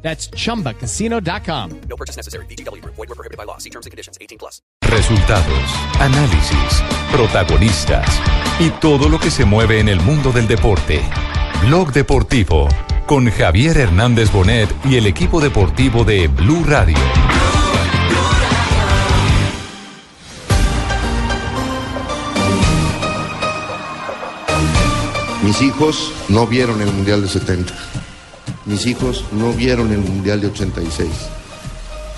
That's chumbacasino.com. No purchase necessary. BGW. Void were prohibited by law. See terms and conditions. 18 plus. Resultados, análisis, protagonistas y todo lo que se mueve en el mundo del deporte. Blog Deportivo con Javier Hernández Bonet y el equipo deportivo de Blue Radio. Mis hijos no vieron el Mundial de 70. Mis hijos no vieron el Mundial de 86.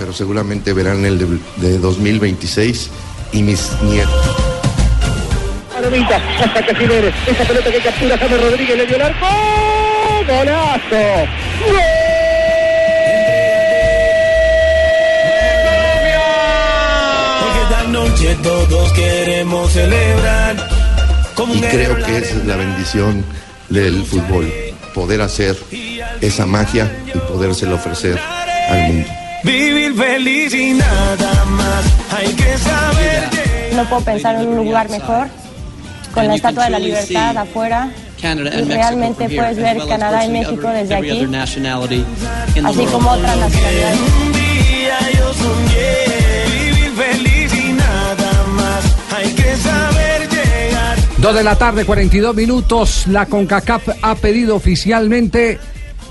Pero seguramente verán el de, de 2026 y mis nietos. Palomita, hasta Casimiro. Esa pelota que captura James Rodríguez le dio el arco. ¡Golazo! Porque esta noche todos queremos celebrar. Y creo que esa es la bendición del fútbol. Poder hacer esa magia y podérsela ofrecer al mundo. Vivir feliz y nada más. Hay que saber No puedo pensar en un lugar mejor, con la Estatua de la Libertad afuera. Y realmente puedes ver Canadá y México desde aquí, así como otras nacionalidades. un día yo soñé. Vivir feliz y nada más. Hay que saber. Dos de la tarde, 42 minutos. La CONCACAF ha pedido oficialmente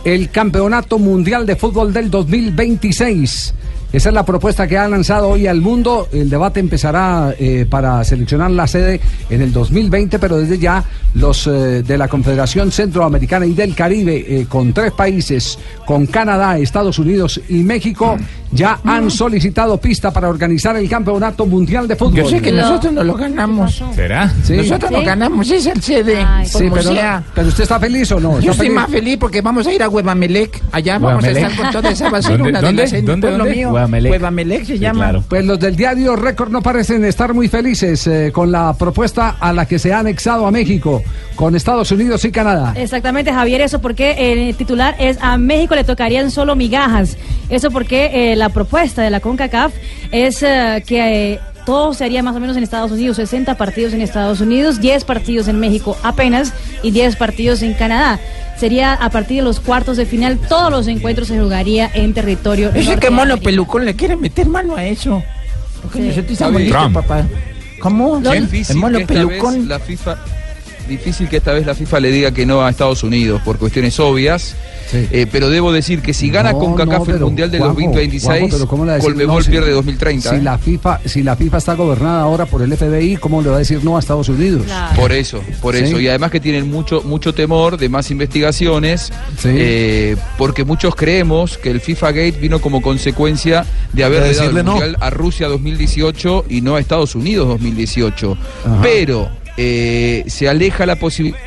el Campeonato Mundial de Fútbol del 2026. Esa es la propuesta que ha lanzado hoy al mundo. El debate empezará eh, para seleccionar la sede en el 2020, pero desde ya los eh, de la Confederación Centroamericana y del Caribe, eh, con tres países, con Canadá, Estados Unidos y México, ya han solicitado pista para organizar el Campeonato Mundial de Fútbol. Yo sé que nosotros no lo ganamos. ¿Será? Sí. Nosotros no ganamos, es el sede. Sí, pero, sea. pero usted está feliz o no? Yo ¿Está estoy feliz? más feliz porque vamos a ir a Huevamelec. Allá vamos a estar con toda esa basura. ¿Dónde- una de dónde? las pueblo ¿Dónde? Mío. Huevamelec. Huevamelec se Sí, llama. claro. Pues los del diario Récord no parecen estar muy felices eh, con la propuesta a la que se ha anexado a México, con Estados Unidos y Canadá. Exactamente, Javier, eso porque el titular es a México le tocarían solo migajas. Eso porque eh, la propuesta de la CONCACAF es eh, que eh, todo se haría más o menos en Estados Unidos, 60 partidos en Estados Unidos, 10 partidos en México apenas y 10 partidos en Canadá. Sería a partir de los cuartos de final, todos los encuentros se jugaría en territorio. Ese que mono pelucón le quiere meter mano a eso. Porque Sí. nosotros estamos papá. ¿Cómo? Lo- El mono pelucón. la FIFA difícil que esta vez la FIFA le diga que no a Estados Unidos por cuestiones obvias Sí. Eh, pero debo decir que si gana No, con CACAF no, el Mundial del Juanjo, 2026 Juanjo, pero ¿cómo le va a decir Colmebol no si- pierde 2030 Si ¿eh? la FIFA, si la FIFA está gobernada ahora por el FBI, ¿cómo le va a decir no a Estados Unidos? Claro. Por eso, por Sí. eso. Y además que tienen mucho, mucho temor de más investigaciones, Sí. eh, porque muchos creemos que el FIFA Gate vino como consecuencia de haber De dado el. Mundial a Rusia 2018 y no a Estados Unidos 2018. Ajá. Pero eh, se aleja la posibilidad.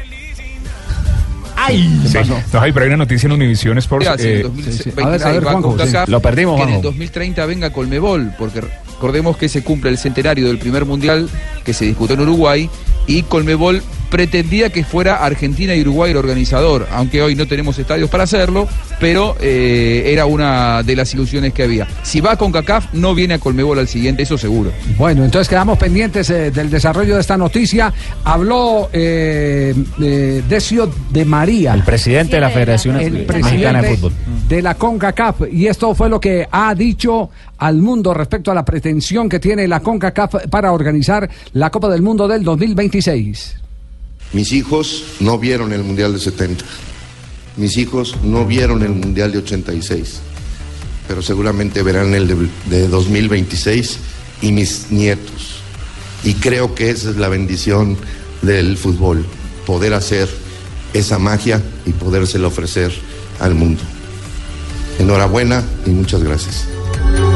Sí. Entonces, ahí, pero hay una noticia en Univision Sports. en eh, 2026 A ver, a ver, Juanjo, sí. Lo perdimos, que en el Juanjo. 2030 venga Colmebol, porque recordemos que se cumple el centenario del primer mundial que se disputó en Uruguay y Colmebol pretendía que fuera Argentina y Uruguay el organizador, aunque hoy no tenemos estadios para hacerlo, pero eh, era una de las ilusiones que había. Si va con CACAF, no viene a Colmebol al siguiente, eso seguro. Bueno, entonces quedamos pendientes eh, del desarrollo de esta noticia. Habló eh, eh, Decio de María. El presidente de la Federación el Mexicana de Fútbol. de la CONCACAF y esto fue lo que ha dicho al mundo respecto a la pretensión que tiene la CONCACAF para organizar la Copa del Mundo del 2026. Mis hijos no vieron el Mundial de 70. Mis hijos no vieron el Mundial de 86. Pero seguramente verán el de, de 2026 y mis nietos. Y creo que esa es la bendición del fútbol. Poder hacer esa magia y podérsela ofrecer al mundo. Enhorabuena y muchas gracias.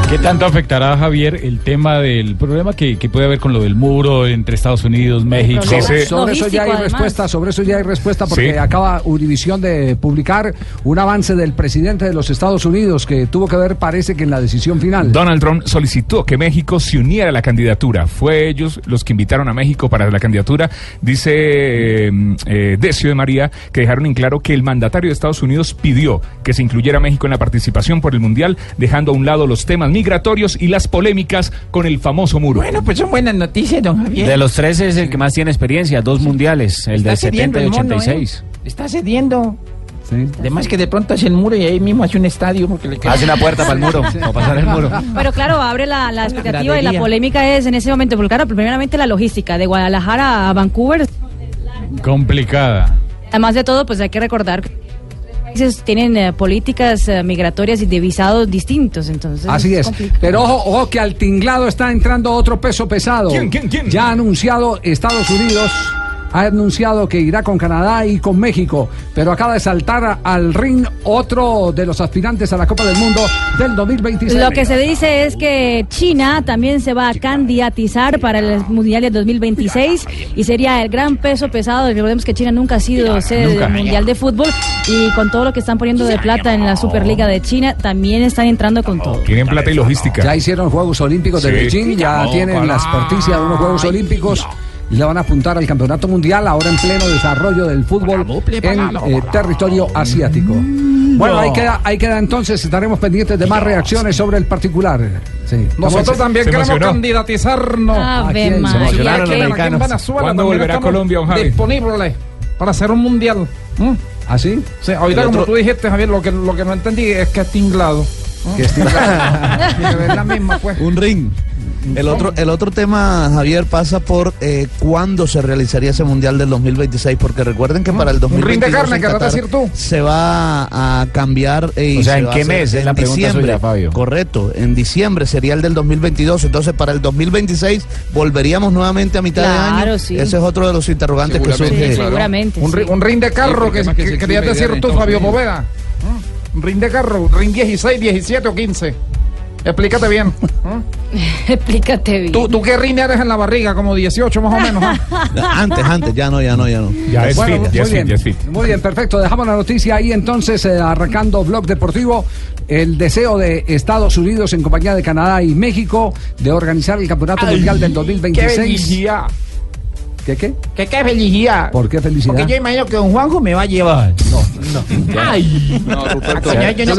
¿Qué tanto afectará, Javier, el tema del problema que, que puede haber con lo del muro entre Estados Unidos, México? Sobre, Ese- sobre eso ya hay además. respuesta, sobre eso ya hay respuesta porque Sí. acaba Univisión de publicar un avance del presidente de los Estados Unidos que tuvo que ver, parece que en la decisión final. Donald Trump solicitó que México se uniera a la candidatura. Fue ellos los que invitaron a México para la candidatura. Dice eh, eh, Decio de María que dejaron en claro que el mandatario de Estados Unidos pidió que se incluyera a México en la participación por el Mundial, dejando a un lado los temas migratorios y las polémicas con el famoso muro. Bueno, pues son buenas noticias, don Javier. De los tres es el que más tiene experiencia, dos mundiales, el Está del cediendo 70 y el mono, 86. ¿eh? Está cediendo. Además que de pronto hace el muro y ahí mismo hace un estadio porque le queda- Hace una puerta para el muro, para pasar el muro. Pero claro, abre la, la expectativa y la polémica es en ese momento, porque claro, primeramente la logística de Guadalajara a Vancouver. Complicada. Además de todo, pues hay que recordar países tienen eh, políticas eh, migratorias y de visados distintos, entonces. Así es. Pero ojo, ojo que al tinglado está entrando otro peso pesado. ¿Quién, quién, quién? Ya ha anunciado Estados Unidos. Ha anunciado que irá con Canadá y con México, pero acaba de saltar al ring otro de los aspirantes a la Copa del Mundo del 2026. Lo que se dice es que China también se va a candidatizar para el Mundial de 2026 y sería el gran peso pesado. Recordemos que China nunca ha sido sede del Mundial de Fútbol y con todo lo que están poniendo de plata en la Superliga de China, también están entrando con todo. Tienen plata y logística. Ya hicieron Juegos Olímpicos de Sí. Beijing, ya tienen la experticia de unos Juegos Olímpicos y le van a apuntar al Campeonato Mundial ahora en pleno desarrollo del fútbol en eh, territorio asiático. Bueno, ahí queda, ahí queda entonces, estaremos pendientes de más reacciones sobre el particular. Sí. Nosotros también se queremos emocionó. candidatizarnos. Ave quién? Se María, emocionaron qué- los mexicanos. Venezuela ¿Cuándo volverá estamos Colombia, Javi? Disponible para hacer un mundial. ¿Mm? ¿Así? Sí, ahorita como tú dijiste, Javier, lo que, lo que no entendí es que es tinglado. Que esté- Que es la misma, pues. Un ring. El otro, el otro tema, Javier, pasa por eh, cuándo se realizaría ese Mundial del 2026, porque recuerden que para el Un ring 2022 de carne, en querrás Qatar decir tú. se va a cambiar. eh, y O sea, se ¿en va a qué hacer mes? Es en la pregunta diciembre. suya, Fabio. Correcto, en diciembre sería el del 2022, entonces para el 2026 volveríamos nuevamente a mitad de Claro, año. sí. Ese es otro de los interrogantes que Seguramente. surge. Sí, seguramente. Un, sí. ri- un ring de carro que, que que querías decir tú, Fabio Unidos. Poveda. ¿Mm? Un ring de carro, ring 16, 17 o 15. Explícate bien. ¿Mm? Explícate bien. ¿Tú, ¿Tú qué ring eres en la barriga? Como 18 más o menos. ¿ah? Antes, antes, ya no, ya no, ya no. Ya es Bueno, fit, ya muy es fit, bien, ya es fit. muy bien, perfecto. Dejamos la noticia ahí entonces, eh, arrancando Blog Deportivo. El deseo de Estados Unidos en compañía de Canadá y México de organizar el Campeonato Mundial del ¡Qué 2026. felicidad! ¿Qué qué? ¿Qué, qué felicidad? ¿Por qué felicidad? Porque yo imagino que don Juanjo me va a llevar. No, ¡Ay! No, Ruperto. Coño, yo no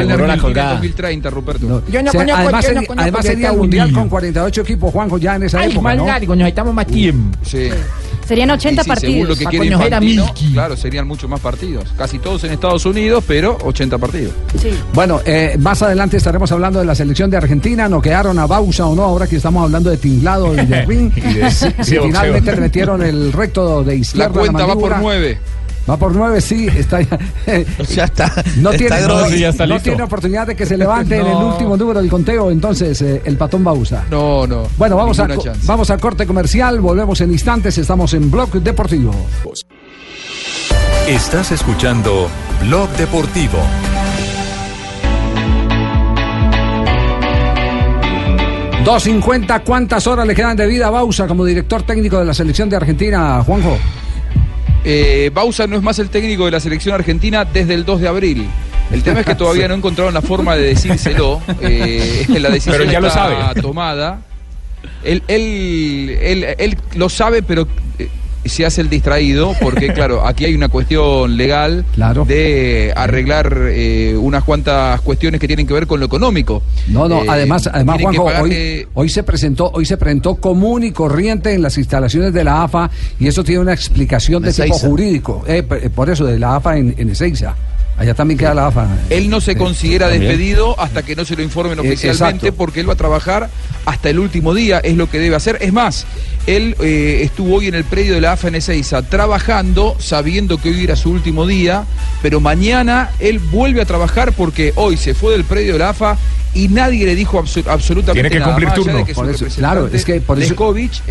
en hora. el Una colgada. 2030, Ruperto. no. Yo no O sea, conozco- además yo no además de sería Mundial con 48 equipos, Juanjo, ya en esa Ay, época, más ¿no? largo, necesitamos más tiempo. Sí. Serían 80 Sí, sí, Según partidos. lo que quiere Infantino, claro, serían muchos más partidos. Casi todos en Estados Unidos, pero 80 partidos. Sí. Bueno, eh, más adelante estaremos hablando de la selección de Argentina. ¿No quedaron a Bausa o no? Ahora que estamos hablando de tinglado y de ring. Y de- si, y de si boxeo. finalmente le metieron el recto de izquierda. La a cuenta va por mandíbula. 9. Va por nueve, sí, está ya. O sea, está, No está tiene, grosso. no, Sí, ya está no tiene oportunidad de que se levante en el último número del conteo, entonces, eh, el patón Bausa. No, no. Bueno, vamos a, chance. vamos a corte comercial, volvemos en instantes, estamos en Blog Deportivo. Estás escuchando Blog Deportivo. Dos cincuenta, ¿cuántas horas le quedan de vida a Bausa como director técnico de la selección de Argentina, Juanjo? Eh, Bausa no es más el técnico de la selección argentina desde el 2 de abril. El tema es que todavía no encontraron la forma de decírselo. Eh, la decisión Pero ya lo está sabe. tomada. Él, él, él, él lo sabe, pero eh, se hace el distraído porque, claro, aquí hay una cuestión legal Claro. de arreglar eh, unas cuantas cuestiones que tienen que ver con lo económico. No, no, Eh, además, además Juanjo, hoy, pagarle- hoy se presentó, hoy se presentó común y corriente en las instalaciones de la AFA y eso tiene una explicación de tipo jurídico. Eh, por eso, de la AFA en, en Ezeiza. Allá también queda la AFA. Él no se Sí, considera también. despedido hasta que no se lo informen oficialmente exacto. porque él va a trabajar hasta el último día, es lo que debe hacer. Es más, él eh, estuvo hoy en el predio de la AFA en Ezeiza trabajando, sabiendo que hoy era su último día, pero mañana él vuelve a trabajar porque hoy se fue del predio de la AFA y nadie le dijo abso- absolutamente Tiene que cumplir turno. de que Por eso, claro, es que por eso,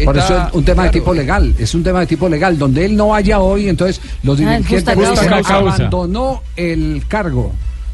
por eso es un tema de claro, tipo legal, es un tema de tipo legal, donde él no vaya hoy, entonces los Ah, dirigentes causa. abandonó el cargo.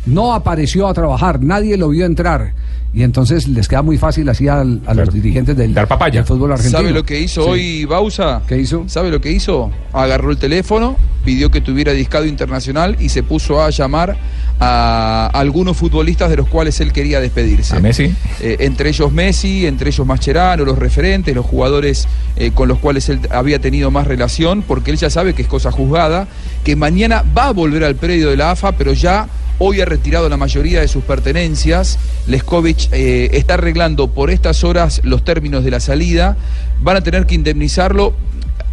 No apareció a trabajar, nadie lo vio entrar. Y entonces les queda muy fácil así a, los dirigentes del, del fútbol argentino. ¿Sabe lo que hizo Sí. hoy Bausa? ¿Qué hizo? ¿Sabe lo que hizo? Agarró el teléfono, pidió que tuviera discado internacional y se puso a llamar a algunos futbolistas de los cuales él quería despedirse. A Messi. Eh, entre ellos Messi, entre ellos Mascherano, los referentes, los jugadores eh, con los cuales él había tenido más relación, porque él ya sabe que es cosa juzgada, que mañana va a volver al predio de la AFA, pero ya hoy ha retirado la mayoría de sus pertenencias. Leskovic eh, está arreglando por estas horas los términos de la salida. Van a tener que indemnizarlo.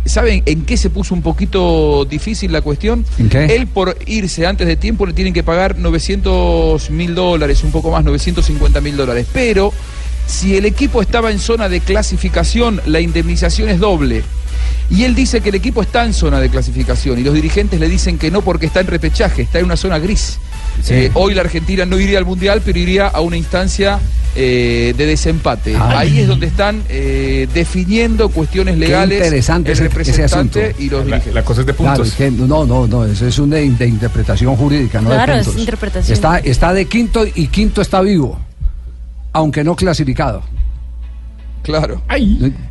¿Saben en qué se puso un poquito difícil la cuestión? ¿En qué? Él por irse antes de tiempo le tienen que pagar 900 mil dólares, un poco más, 950 mil dólares. Pero si el equipo estaba en zona de clasificación, la indemnización es doble. Y él dice que el equipo está en zona de clasificación y los dirigentes le dicen que no porque está en repechaje, está en una zona gris. Eh, hoy la Argentina no iría al Mundial, pero iría a una instancia eh, de desempate. Ay. Ahí es donde están eh, definiendo cuestiones legales interesante el ese- ese y los La, dirigentes. la cosa es de Claro, puntos. es que no, no, no, eso es un de, de interpretación jurídica, no de Claro, es puntos. interpretación. Está, está de quinto y quinto está vivo, aunque no clasificado. Claro.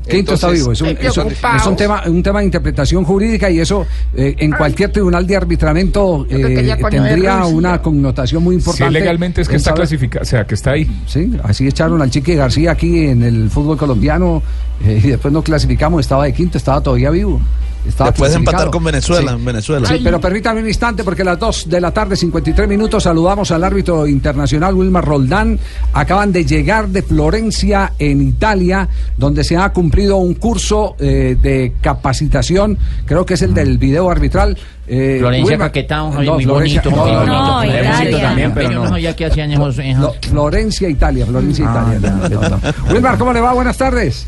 Quinto está vivo, es un, es un- preocupados. es un tema, un tema de interpretación jurídica y eso eh, en cualquier tribunal de arbitramiento eh, tendría una connotación muy Si importante. legalmente es que está clasificado, o sea, que está ahí. Sí, así echaron al Chique García aquí en el fútbol colombiano eh, y después no clasificamos, estaba de quinto, estaba todavía vivo. Estaba Después de empatar con Venezuela, Sí. en Venezuela. Sí, pero permítame un instante porque a las 2 de la tarde, 53 minutos, saludamos al árbitro internacional Wilmar Roldán. Acaban de llegar de Florencia, en Italia, donde se ha cumplido un curso eh, de capacitación, creo que es el del video arbitral. Eh, Florencia Wilmar- Caquetá, un No, muy Florencia- bonito, no, muy no, bonito. no, Muy Italia. bonito también, pero Pero no. no. ya que hacían esos... esos- No, Florencia, Italia, Florencia, Italia. no, no, no. Wilmar, ¿cómo le va? Buenas tardes.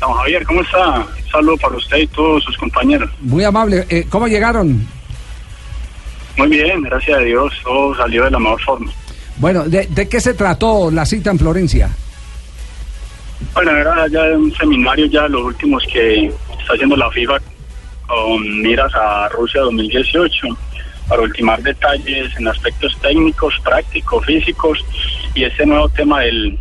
Don Javier, ¿cómo está? Un saludo para usted y todos sus compañeros. Muy amable. Eh, ¿Cómo llegaron? Muy bien, gracias a Dios, todo salió de la mejor forma. Bueno, ¿de, de qué se trató la cita en Florencia? Bueno, era ya un seminario, ya los últimos que está haciendo la FIFA con miras a Rusia 2018 para ultimar detalles en aspectos técnicos, prácticos, físicos y ese nuevo tema del,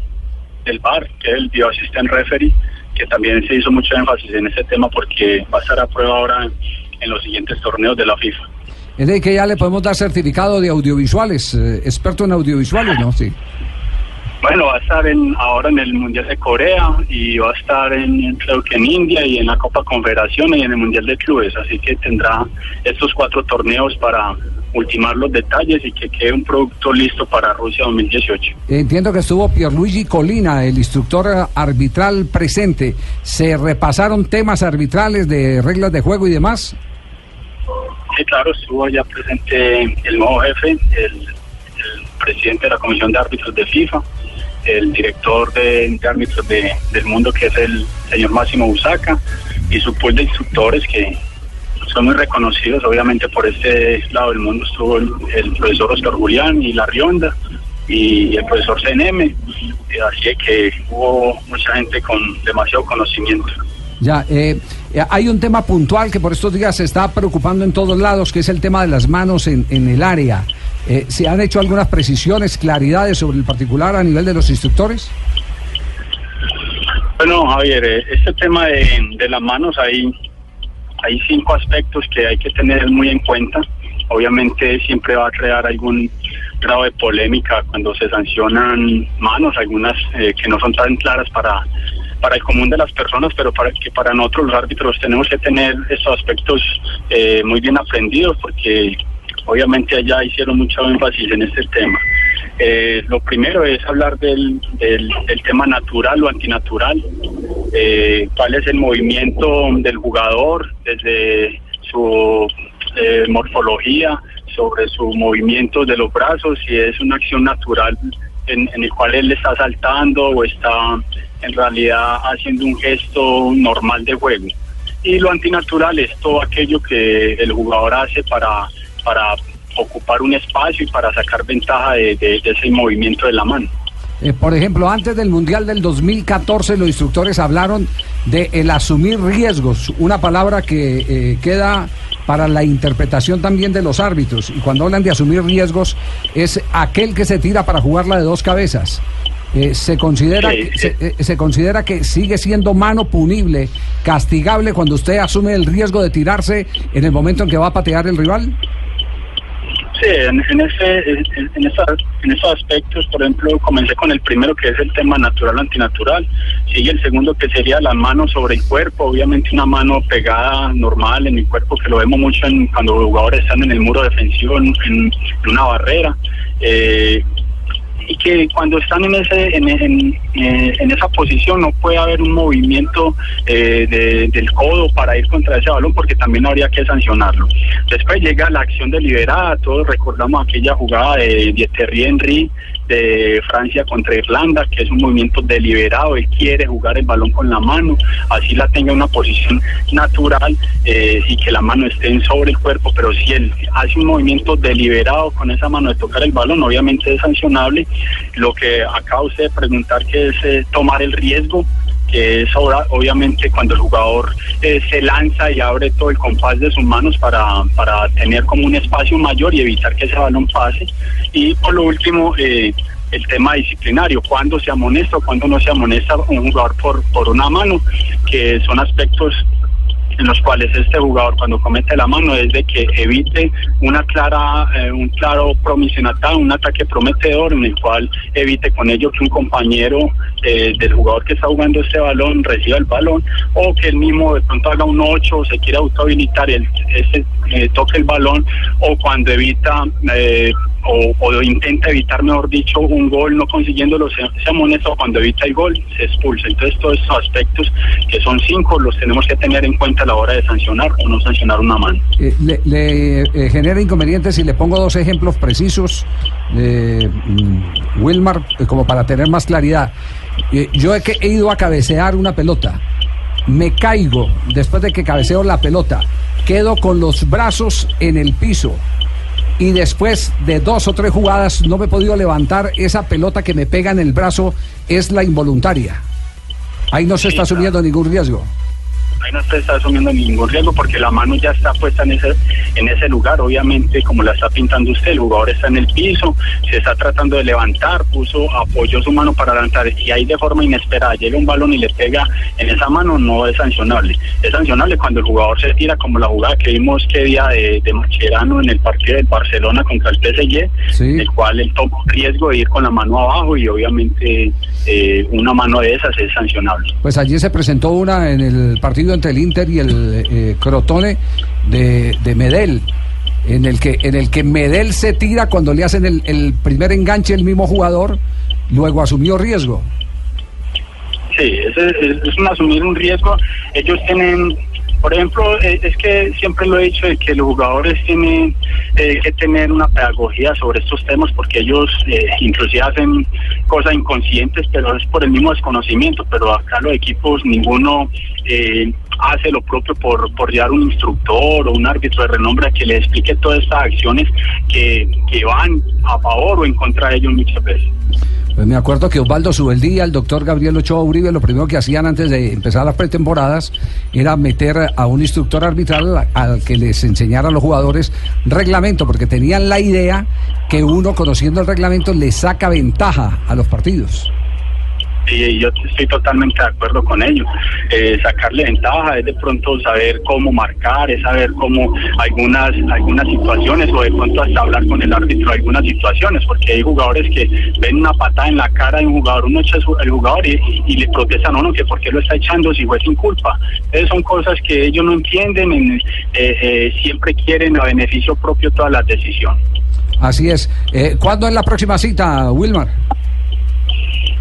del VAR, que es el Video Assistant Referee, que también se hizo mucho énfasis en ese tema porque va a estar a prueba ahora en, en los siguientes torneos de la FIFA. Es de que ya le podemos dar certificado de audiovisuales, eh, experto en audiovisuales, ¿no? Sí. Bueno, va a estar en, ahora en el Mundial de Corea y va a estar en, creo que en India y en la Copa Confederaciones y en el Mundial de Clubes. Así que tendrá estos cuatro torneos para ultimar los detalles y que quede un producto listo para Rusia 2018. Entiendo que estuvo Pierluigi Colina, el instructor arbitral presente. ¿Se repasaron temas arbitrales de reglas de juego y demás? Sí, claro, estuvo allá presente el nuevo jefe, el, el presidente de la Comisión de Árbitros de FIFA, el director de, de árbitros de- del mundo, que es el señor Máximo Busaca, y su pool de instructores que son muy reconocidos, obviamente por este lado del mundo estuvo el, profesor Oscar Julián y la Rionda y el profesor CNM, eh, así que hubo mucha gente con demasiado conocimiento. Ya, eh, hay un tema puntual que por estos días se está preocupando en todos lados, que es el tema de las manos en, en el área. Eh, ¿Se han hecho algunas precisiones, claridades sobre el particular a nivel de los instructores? Bueno, Javier, eh, este tema de, de las manos, hay, hay cinco aspectos que hay que tener muy en cuenta. Obviamente siempre va a crear algún grado de polémica cuando se sancionan manos, algunas eh, que no son tan claras para, para el común de las personas, pero para que para nosotros los árbitros tenemos que tener estos aspectos eh, muy bien aprendidos porque obviamente allá hicieron mucho énfasis en este tema. Eh, lo primero es hablar del, del, tema natural o antinatural, eh, cuál es el movimiento del jugador desde su eh, morfología, sobre su movimiento de los brazos, si es una acción natural en, en el cual él está saltando o está en realidad haciendo un gesto normal de juego. Y lo antinatural es todo aquello que el jugador hace para, para ocupar un espacio y para sacar ventaja de, de- de ese movimiento de la mano. Eh, por ejemplo, antes del Mundial del 2014 los instructores hablaron de el asumir riesgos, una palabra que eh, queda para la interpretación también de los árbitros. Y cuando hablan de asumir riesgos es aquel que se tira para jugarla de dos cabezas. Eh, se considera Sí, que, se, se considera que sigue siendo mano punible, castigable cuando usted asume el riesgo de tirarse en el momento en que va a patear el rival. Sí, en, en ese, en, en esa- en esos aspectos, por ejemplo, comencé con el primero que es el tema natural antinatural. Sigue el segundo que sería la mano sobre el cuerpo, obviamente una mano pegada normal en el cuerpo, que lo vemos mucho en, cuando jugadores están en el muro defensivo, en, en- en una barrera. Eh, y que cuando están en ese en, eh, en esa posición no puede haber un movimiento eh, de- del codo para ir contra ese balón porque también habría que sancionarlo. Después llega la acción deliberada, todos recordamos aquella jugada de, de Henry de Francia contra Irlanda, que es un movimiento deliberado, él quiere jugar el balón con la mano, así la tenga en una posición natural eh, y que la mano esté sobre el cuerpo, pero si él hace un movimiento deliberado con esa mano de tocar el balón, obviamente es sancionable. Lo que acaba usted de preguntar, que es eh, tomar el riesgo, que es ahora, obviamente cuando el jugador eh, se lanza y abre todo el compás de sus manos para, para tener como un espacio mayor y evitar que ese balón pase. Y por lo último, eh, el tema disciplinario, cuándo se amonesta o cuándo no se amonesta un jugador por, por una mano, que son aspectos en los cuales este jugador cuando comete la mano es de que evite una clara eh, un claro promisionatado, un ataque prometedor en el cual evite con ello que un compañero eh, del jugador que está jugando este balón reciba el balón o que él mismo de pronto haga un 8 o se quiera autohabilitar el, ese eh, toque el balón o cuando evita o, intenta evitar, mejor dicho, un gol no consiguiéndolo, se, se amonesta o cuando evita el gol se expulsa. Entonces todos estos aspectos, que son cinco, los tenemos que tener en cuenta a la hora de sancionar o no sancionar una mano. Eh, le eh, genera inconvenientes si le pongo dos ejemplos precisos, eh, mm, Wilmar, como para tener más claridad. Yo he, he ido a cabecear una pelota, me caigo después de que cabeceo la pelota, quedo con los brazos en el piso y después de dos o tres jugadas no me he podido levantar, esa pelota que me pega en el brazo es la involuntaria. Ahí no se está asumiendo ningún riesgo. Ahí no se está asumiendo ningún riesgo porque la mano ya está puesta en ese, en ese lugar. Obviamente, como la está pintando usted, el jugador está en el piso, se está tratando de levantar, puso, apoyó su mano para levantar y ahí de forma inesperada llega un balón y le pega en esa mano, no es sancionable. Es sancionable cuando el jugador se tira, como la jugada que vimos que día de, de Mascherano en el partido del Barcelona contra el PSG, Sí. el cual él toma riesgo de ir con la mano abajo y obviamente eh, una mano de esas es sancionable. Pues allí se presentó una en el partido entre el Inter y el eh, Crotone de, de en el que en el que Medel se tira cuando le hacen el, el primer enganche el mismo jugador, luego asumió riesgo. Sí, es, es un asumir un riesgo. Ellos tienen, por ejemplo, eh, es que siempre lo he dicho de que los jugadores tienen eh, que tener una pedagogía sobre estos temas porque ellos eh, inclusive hacen cosas inconscientes, pero es por el mismo desconocimiento. Pero acá los equipos ninguno eh, hace lo propio por, por llevar un instructor o un árbitro de renombre a que le explique todas estas acciones que, que van a favor o en contra de ellos muchas veces. Pues me acuerdo que Osvaldo Subeldía, el doctor Gabriel Ochoa Uribe, lo primero que hacían antes de empezar las pretemporadas era meter a un instructor arbitral al, que les enseñara a los jugadores reglamento, porque tenían la idea que uno, conociendo el reglamento, le saca ventaja a los partidos. Y yo estoy totalmente de acuerdo con ello. Eh, sacarle ventaja es de pronto saber cómo marcar, es saber cómo algunas algunas situaciones o de pronto hasta hablar con el árbitro algunas situaciones, porque hay jugadores que ven una patada en la cara de un jugador, uno echa el jugador y, y le protestan a uno que por qué lo está echando si fue sin culpa. Entonces son cosas que ellos no entienden, en- eh, eh, siempre quieren a beneficio propio todas las decisiones. Así es. Eh, ¿Cuándo es la próxima cita, Wilmar?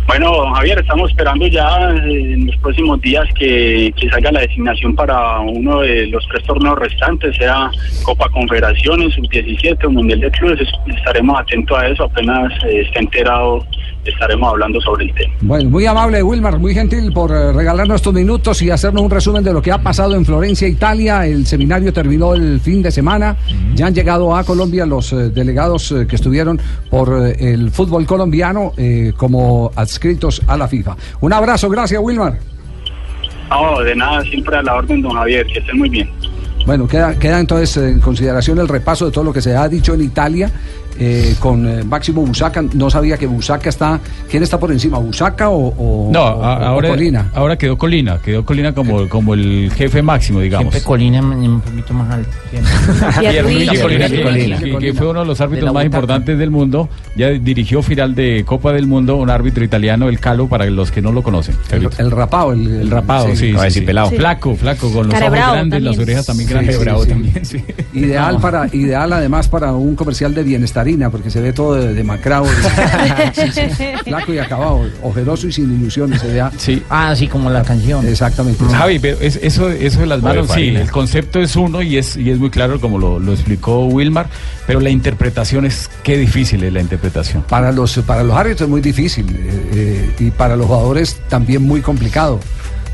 Bueno, Javier, estamos esperando ya eh, en los próximos días que, que salga la designación para uno de los tres torneos restantes, sea Copa Confederaciones, Sub-17 o Mundial de Clubes. Es- Estaremos atentos a eso, apenas eh, esté enterado estaremos hablando sobre el tema. Bueno, muy amable, Wilmar, muy gentil por eh, regalarnos estos minutos y hacernos un resumen de lo que ha pasado en Florencia, Italia. El seminario terminó el fin de semana. Ya han llegado a Colombia los eh, delegados eh, que estuvieron por eh, el fútbol colombiano eh, como adscritos a la FIFA. Un abrazo, gracias, Wilmar. No, de nada, siempre a la orden, don Javier, que estén muy bien. Bueno, queda, queda entonces en consideración el repaso de todo lo que se ha dicho en Italia eh, con eh, Máximo Busaca. No sabía que Busaca está. ¿Quién está por encima, Busaca o, o- No, o- a- o ahora, Colina? ahora quedó Colina, quedó Colina como, como el jefe máximo, digamos. Siempre Colina un poquito más alto. Que- fue uno de los árbitros más importantes del mundo. Ya dirigió final de Copa del Mundo, un árbitro italiano, el Calo, para los que no lo conocen. El, el rapado. El, El rapado, sí, sí, sí, sí. sí. pelado. Flaco, flaco, con los ojos grandes, las también. orejas también grandes. sí, Bravo sí. también, sí. Ideal No. para, ideal además para un comercial de porque se ve todo de, demacrado, sí, sí, flaco y acabado, ojeroso y sin ilusiones se vea. Sí. Ah, sí, como la canción. Exactamente. Javi, pero es- eso, eso de las manos, sí, el concepto es uno y es, y es muy claro como lo, lo explicó Wilmar, pero la interpretación es, qué difícil es la interpretación. Para los, para los árbitros es muy difícil eh, eh, y para los jugadores también muy complicado.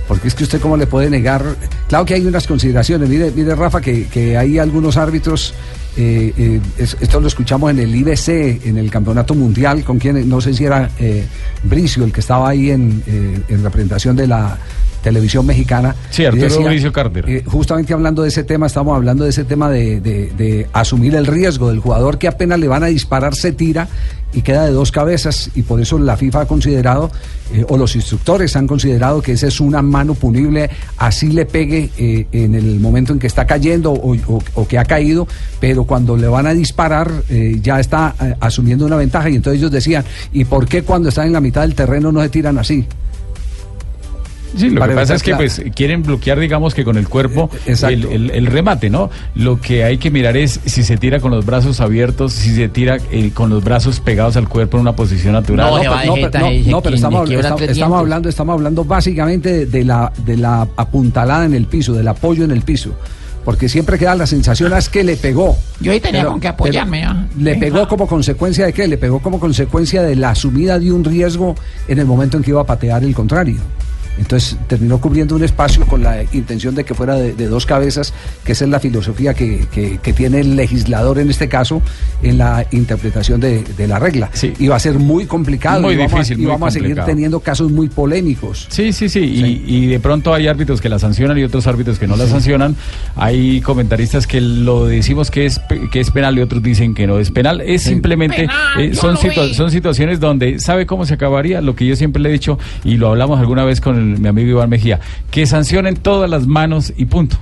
Porque es que usted cómo le puede negar... Claro que hay unas consideraciones. Mire, mire Rafa, que, que hay algunos árbitros, eh, eh, es- esto lo escuchamos en el IBC, en el Campeonato Mundial, con quien, no sé si era eh, Bricio, el que estaba ahí en, en representación de la televisión mexicana. Sí, Arturo Bricio Carter. justamente hablando de ese tema, estamos hablando de ese tema de, de- de asumir el riesgo del jugador que apenas le van a disparar, se tira y queda de dos cabezas y por eso la FIFA ha considerado, eh, o los instructores han considerado que esa es una mano punible, así le pegue eh, en el momento en que está cayendo o, que ha caído, pero cuando le van a disparar eh, ya está asumiendo una ventaja y entonces ellos decían, ¿y por qué cuando están en la mitad del terreno no se tiran así? Sí, lo que pasa es que pues quieren bloquear, digamos que con el cuerpo Eh, el, el- el remate, ¿no? Lo que hay que mirar es si se tira con los brazos abiertos, si se tira eh, con los brazos pegados al cuerpo en una posición natural. No, pero- no, pero- no, pero estamos, estamos- estamos hablando, estamos hablando básicamente de, la, de la apuntalada en el piso, del apoyo en el piso. Porque siempre queda la sensación es que le pegó. Yo ahí tenía Pero- con qué apoyarme. ¿ah? ¿Le pegó como consecuencia de qué? Le pegó como consecuencia de la asumida de un riesgo en el momento en que iba a patear el contrario. Entonces terminó cubriendo un espacio con la intención de que fuera de, de dos cabezas, que esa es la filosofía que, que- que tiene el legislador en este caso en la interpretación de, de la regla. Y va a ser muy complicado Muy y vamos, a- difícil, y muy vamos a seguir complicado. teniendo casos muy polémicos. Sí, sí, sí, Y, y de pronto hay árbitros que la sancionan y otros árbitros que no la sancionan. Hay comentaristas que lo decimos que es, que es penal y otros dicen que no es penal. Es simplemente, eh, son, situa- son situaciones donde sabe cómo se acabaría, lo que yo siempre le he dicho y lo hablamos alguna vez con el- mi amigo Iván Mejía, que sancionen todas las manos y punto.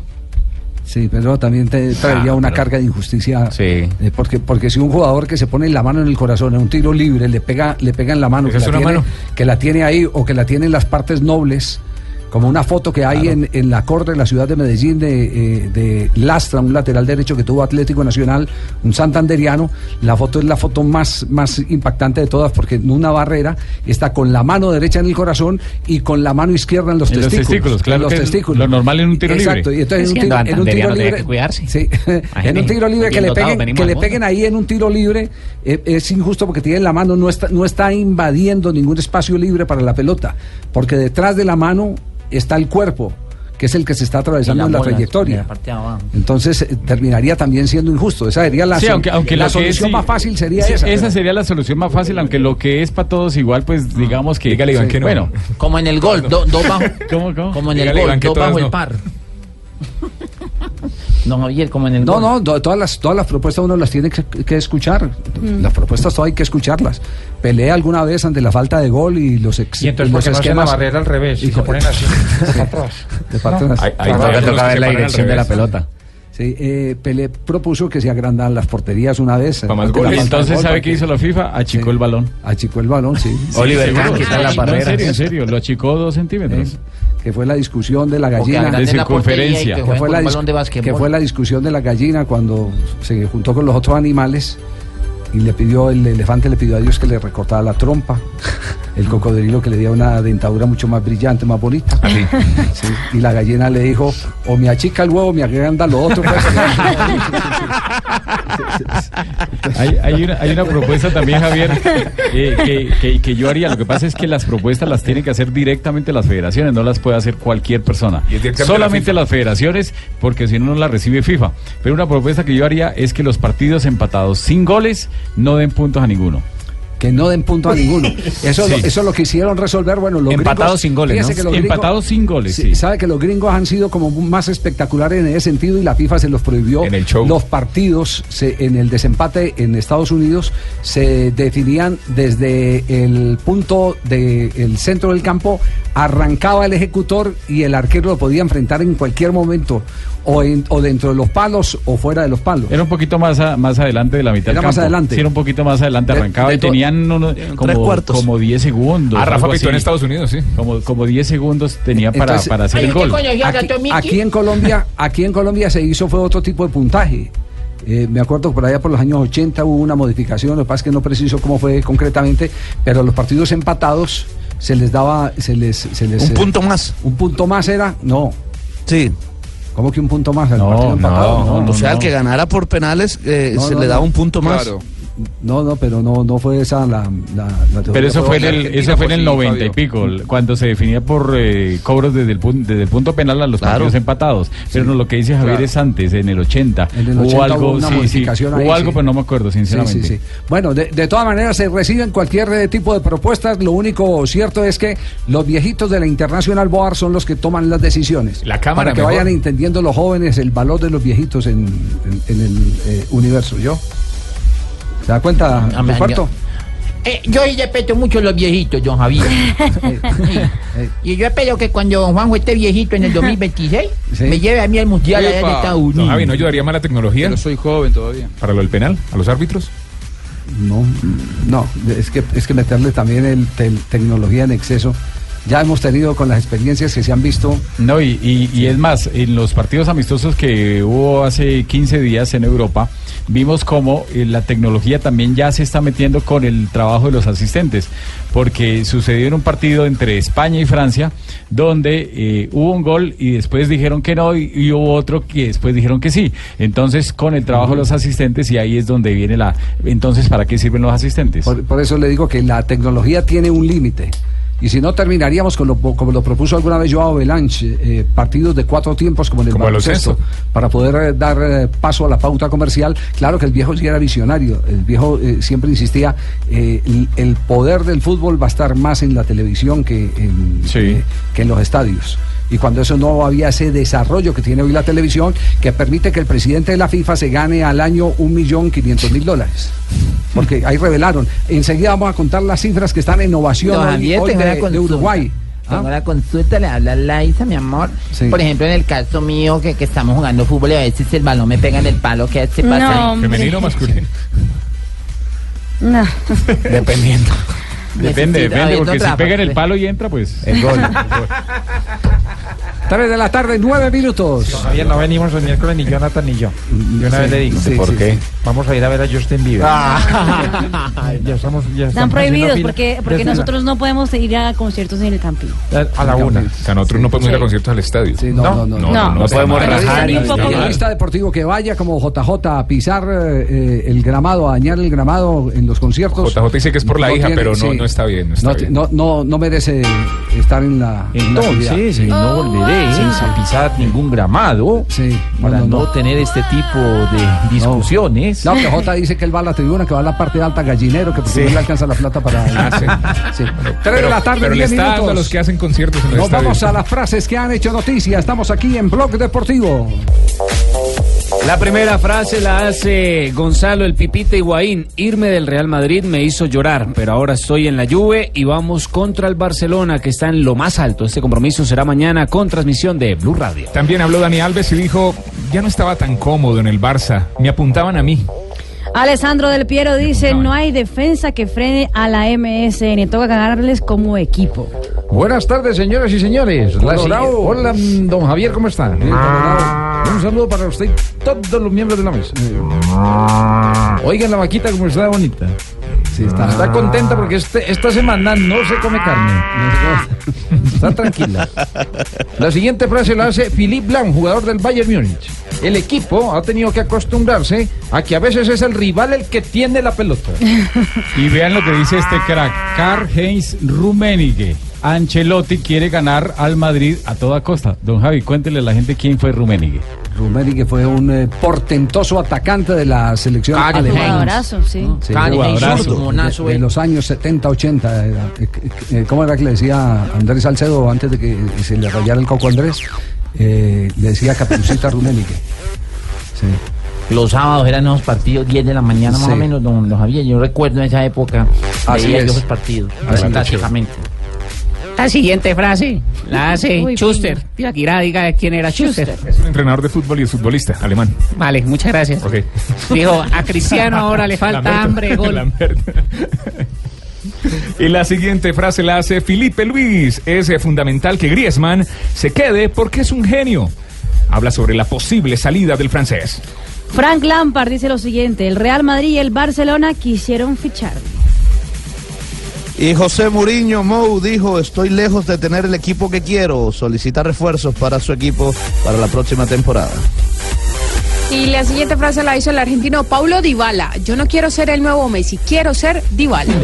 Sí, pero también te traería Ah, una pero- carga de injusticia. eh, porque, porque si un jugador que se pone la mano en el corazón en un tiro libre le pega, le pega en la mano, que ¿Es la, una tiene, mano? que la tiene ahí o que la tiene en las partes nobles, como una foto que hay en, en la corte de la ciudad de Medellín de, eh, de Lastra, un lateral derecho que tuvo Atlético Nacional, un santanderiano. La foto es la foto más, más impactante de todas porque en una barrera está con la mano derecha en el corazón y con la mano izquierda en los En los testículos. testículos, claro en los que testículos. lo normal en un tiro Exacto, libre. y entonces Es en un tiro, en un libre que cuidarse. Sí, en un tiro libre que le peguen, que le peguen ahí en un tiro libre eh, es injusto porque tiene la mano no está no está invadiendo ningún espacio libre para la pelota, porque detrás de la mano está el cuerpo, que es el que se está atravesando en la trayectoria. la. Entonces eh, terminaría también siendo injusto. Esa sería la, Sí, sol- aunque, aunque la es, solución más fácil sería sí, esa. pero- sería la solución más fácil, aunque lo que es para todos igual, pues digamos que. Dígale, Iván, que no. Bueno, Como en el gol, do- dos bajo. ¿cómo, cómo? Como en el gol, Iván, bajo el par. No, Javier, como en el No, gol. no, todas las, todas las propuestas uno las tiene que, que escuchar. Mm. Las propuestas todas hay que escucharlas. Pelea alguna vez ante la falta de gol y los, ex, Y entonces, los ¿por qué no hacen la esquemas. barrera al revés? Y se ponen así, atrás. de parte Ahí- ahí toca- ver la dirección de la pelota. Sí, eh, Pelé propuso que se agrandan las porterías una vez. Más la goles. de Entonces, gol, ¿sabe qué hizo la FIFA? Achicó Sí. el balón. Achicó el balón, sí. Oliver. Kahn, quitar las No, en serio, en serio, lo achicó dos centímetros. Eh, que fue la discusión de la gallina. la y circunferencia. que fue, la de que fue la discusión de la gallina cuando se juntó con los otros animales y le pidió, el elefante le pidió a Dios que le recortara la trompa, el cocodrilo que le diera una dentadura mucho más brillante, más bonita. Sí, y la gallina le dijo, o me achica el huevo, o me agranda lo otro. pues". Hay, hay una, hay una propuesta también, Javier, eh, que, que- que yo haría. Lo que pasa es que las propuestas las tienen que hacer directamente las federaciones, no las puede hacer cualquier persona. Solamente la las federaciones, porque si no, no las recibe FIFA. Pero una propuesta que yo haría es que los partidos empatados sin goles no den puntos a ninguno. Que no den punto a ninguno. Eso, Sí. lo- eso es lo quisieron resolver. Bueno, los Empatados gringos- sin goles, que Empatados sin goles, sí. Sabe que los gringos han sido como más espectaculares en ese sentido y la FIFA se los prohibió. En el show. Los partidos se- en el desempate en Estados Unidos se definían desde el punto del centro del campo, arrancaba el ejecutor y el arquero lo podía enfrentar en cualquier momento, o, en- o dentro de los palos o fuera de los palos. Era un poquito más, a- más adelante de la mitad Era del más campo. adelante. Sí, era un poquito más adelante. De- Arrancaba de y to- tenían unos- tres como, cuartos. como 10 segundos. Ah, Rafa pitó en. Estados Unidos, sí. Como, como 10 segundos tenía para, Entonces- para hacer el gol. Aquí, aquí en Colombia, aquí en Colombia se hizo fue otro tipo de puntaje. Eh, me acuerdo que por allá por los años 80 hubo una modificación, lo que pasa es que no preciso cómo fue concretamente, pero los partidos empatados se les daba, se les, se les Un eh, punto más. Un punto más era, no. Sí. ¿Cómo que un punto más? al No, partido empatado? no, o sea, el que ganara por penales eh, No, se no, le da no. un punto más. No, no, pero no, no fue esa la, la-. Pero eso fue en el, eso fue en el pues, sí, 90 y pico, cuando se definía por eh, cobros desde el, desde el punto penal a los Claro. partidos empatados. Pero no, lo que dice Javier Claro. es antes, en el 80. En el hubo 80 algo, hubo una sí, sí, modificación ahí, hubo algo, sí. pero no me acuerdo, sinceramente. Sí, sí, sí. Bueno, de, de todas maneras se reciben cualquier eh, tipo de propuestas. Lo único cierto es que los viejitos de la Internacional Board son los que toman las decisiones. La Cámara Para que mejor. vayan entendiendo los jóvenes el valor de los viejitos en, en- en el eh, universo. ¿Yo? ¿Se da cuenta, Ah, man, Puerto? Eh, yo respeto mucho a los viejitos, don Javier. Sí. Y yo espero que cuando don Juanjo esté viejito en el 2026, Sí. me lleve a mí al Mundial allá en. Estados No, Unidos. Javi, ¿no ayudaría más la tecnología? Pero soy joven todavía. ¿Para lo del penal? ¿A los árbitros? No, no, es que, es que meterle también el tel- tecnología en exceso. Ya hemos tenido con las experiencias que se han visto. No, y, y- y es más, en los partidos amistosos que hubo hace 15 días en Europa, vimos cómo eh, la tecnología también ya se está metiendo con el trabajo de los asistentes, porque sucedió en un partido entre España y Francia, donde eh, hubo un gol y después dijeron que no, y, y hubo otro que después dijeron que sí. Entonces, con el trabajo de los asistentes, y ahí es donde viene la... Entonces, ¿para qué sirven los asistentes? Por, por eso le digo que la tecnología tiene un límite. Y si no, terminaríamos con lo, como lo propuso alguna vez Joao Belanche, eh, partidos de cuatro tiempos como en el Como baloncesto, para poder eh, dar eh, paso a la pauta comercial. Claro que el viejo sí era visionario. El viejo eh, siempre insistía, el, el poder del fútbol va a estar más en la televisión que en, que en los estadios. Y cuando eso no había ese desarrollo que tiene hoy la televisión, que permite que el presidente de la FIFA se gane al año un millón quinientos mil dólares. Porque ahí revelaron. Enseguida vamos a contar las cifras que están en innovación Don hoy, hoy de, de. Uruguay. Tengo una consulta, le habla Laisa, mi amor. Sí. Por ejemplo, en el caso mío, que, que estamos jugando fútbol y a veces el balón me pega en el palo, ¿qué se pasa? No, ahí? hombre. ¿Femenino o masculino? No. Dependiendo. Depende, Necesita- depende, porque si pega en el sí. palo y entra, pues... El gol. 3 de la tarde, 9 minutos. Javier, no venimos el miércoles ni Jonathan ni yo. Y una Sí, vez le digo. sí, ¿Por sí, qué? sí. Vamos a ir a ver a Justin Bieber. Ah. ya estamos, ya Están estamos prohibidos porque, porque nosotros no podemos ir a conciertos en el camping. A la una. O sea, nosotros no podemos ir a conciertos al estadio. no, no, no. No. No podemos Pero rajar dice y el periodista deportivo que vaya como JJ a pisar eh, eh, el gramado, a dañar el gramado en los conciertos. JJ dice que es por la hija, pero no- no está bien, no está no, bien. no, no, no merece estar en la. en la Entonces, actividad. eh, no volveré a pisar ningún gramado para no, no, no, no. tener este tipo de discusiones. No, que J dice que él va a la tribuna, que va a la parte alta gallinero, que porque Sí. no le alcanza la plata para. Ah, sí. Sí. Tres Pero- de la tarde, pero le 10 está dando minutos. a los que hacen conciertos en el Nos estadio. vamos a las frases que han hecho noticia. Estamos aquí en Blog Deportivo. La primera frase la hace Gonzalo el Pipita Higuaín. Irme del Real Madrid me hizo llorar, pero ahora estoy en la Juve y vamos contra el Barcelona que está en lo más alto. Este compromiso será mañana con transmisión de Blue Radio. También habló Dani Alves y dijo, ya no estaba tan cómodo en el Barça, me apuntaban a mí. Alessandro Del Piero dice, no hay defensa que frene a la MSN, toca ganarles como equipo. Buenas tardes, señoras y señores. Colorado. Hola, don Javier, ¿cómo está? Un saludo para usted todos los miembros de la mesa. Oigan la vaquita como está bonita. Sí, está. Está contenta porque este- esta semana no se come carne. Está tranquila. La siguiente frase la hace Philippe Lam, jugador del Bayern Múnich. El equipo ha tenido que acostumbrarse a que a veces es el rival el que tiene la pelota. Y vean lo que dice este crack, Karl-Heinz Rummenigge. Ancelotti quiere ganar al Madrid a toda costa. Don Javi, cuéntele a la gente quién fue Rummenigge. Rummenigge fue un eh, portentoso atacante de la selección Cari, alemana. Sí. Sí, Cari, de, de eh. los años 70, 80. era, eh, eh, ¿Cómo era que le decía Andrés Salcedo antes de que se le rayara el coco a Andrés? Eh, le decía Caperucita Rummenigge. Sí. Los sábados eran esos partidos, 10 de la mañana más Sí. o menos, don, don Javier. Yo recuerdo en esa época, Así veía es. esos partidos, prácticamente. La siguiente frase la hace Uy, Schuster. Tibaquirá, diga quién era Schuster. Es un entrenador de fútbol y es futbolista alemán. Vale, muchas gracias. Dijo, a Cristiano ahora le falta Lamberto, hambre, gol. Lamberto. Y la siguiente frase la hace Felipe Luis. Es eh, fundamental que Griezmann se quede porque es un genio. Habla sobre la posible salida del francés. Frank Lampard dice lo siguiente: el Real Madrid y el Barcelona quisieron fichar. Y José Mourinho Mou dijo, estoy lejos de tener el equipo que quiero. Solicita refuerzos para su equipo para la próxima temporada. Y la siguiente frase la hizo el argentino Paulo Dybala. Yo no quiero ser el nuevo Messi, quiero ser Dybala.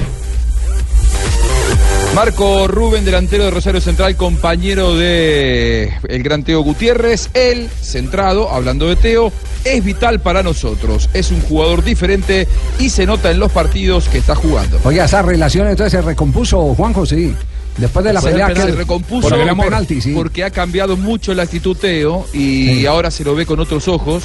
Marco Rubén, delantero de Rosario Central, compañero de el gran Teo Gutiérrez. Él, centrado, hablando de Teo, es vital para nosotros. Es un jugador diferente y se nota en los partidos que está jugando. Oye, esa relación entonces se recompuso, Juanjo, sí. Después de la Se pelea que se recompuso por el penalti, sí. porque ha cambiado mucho la actitud Teo y ahora se lo ve con otros ojos.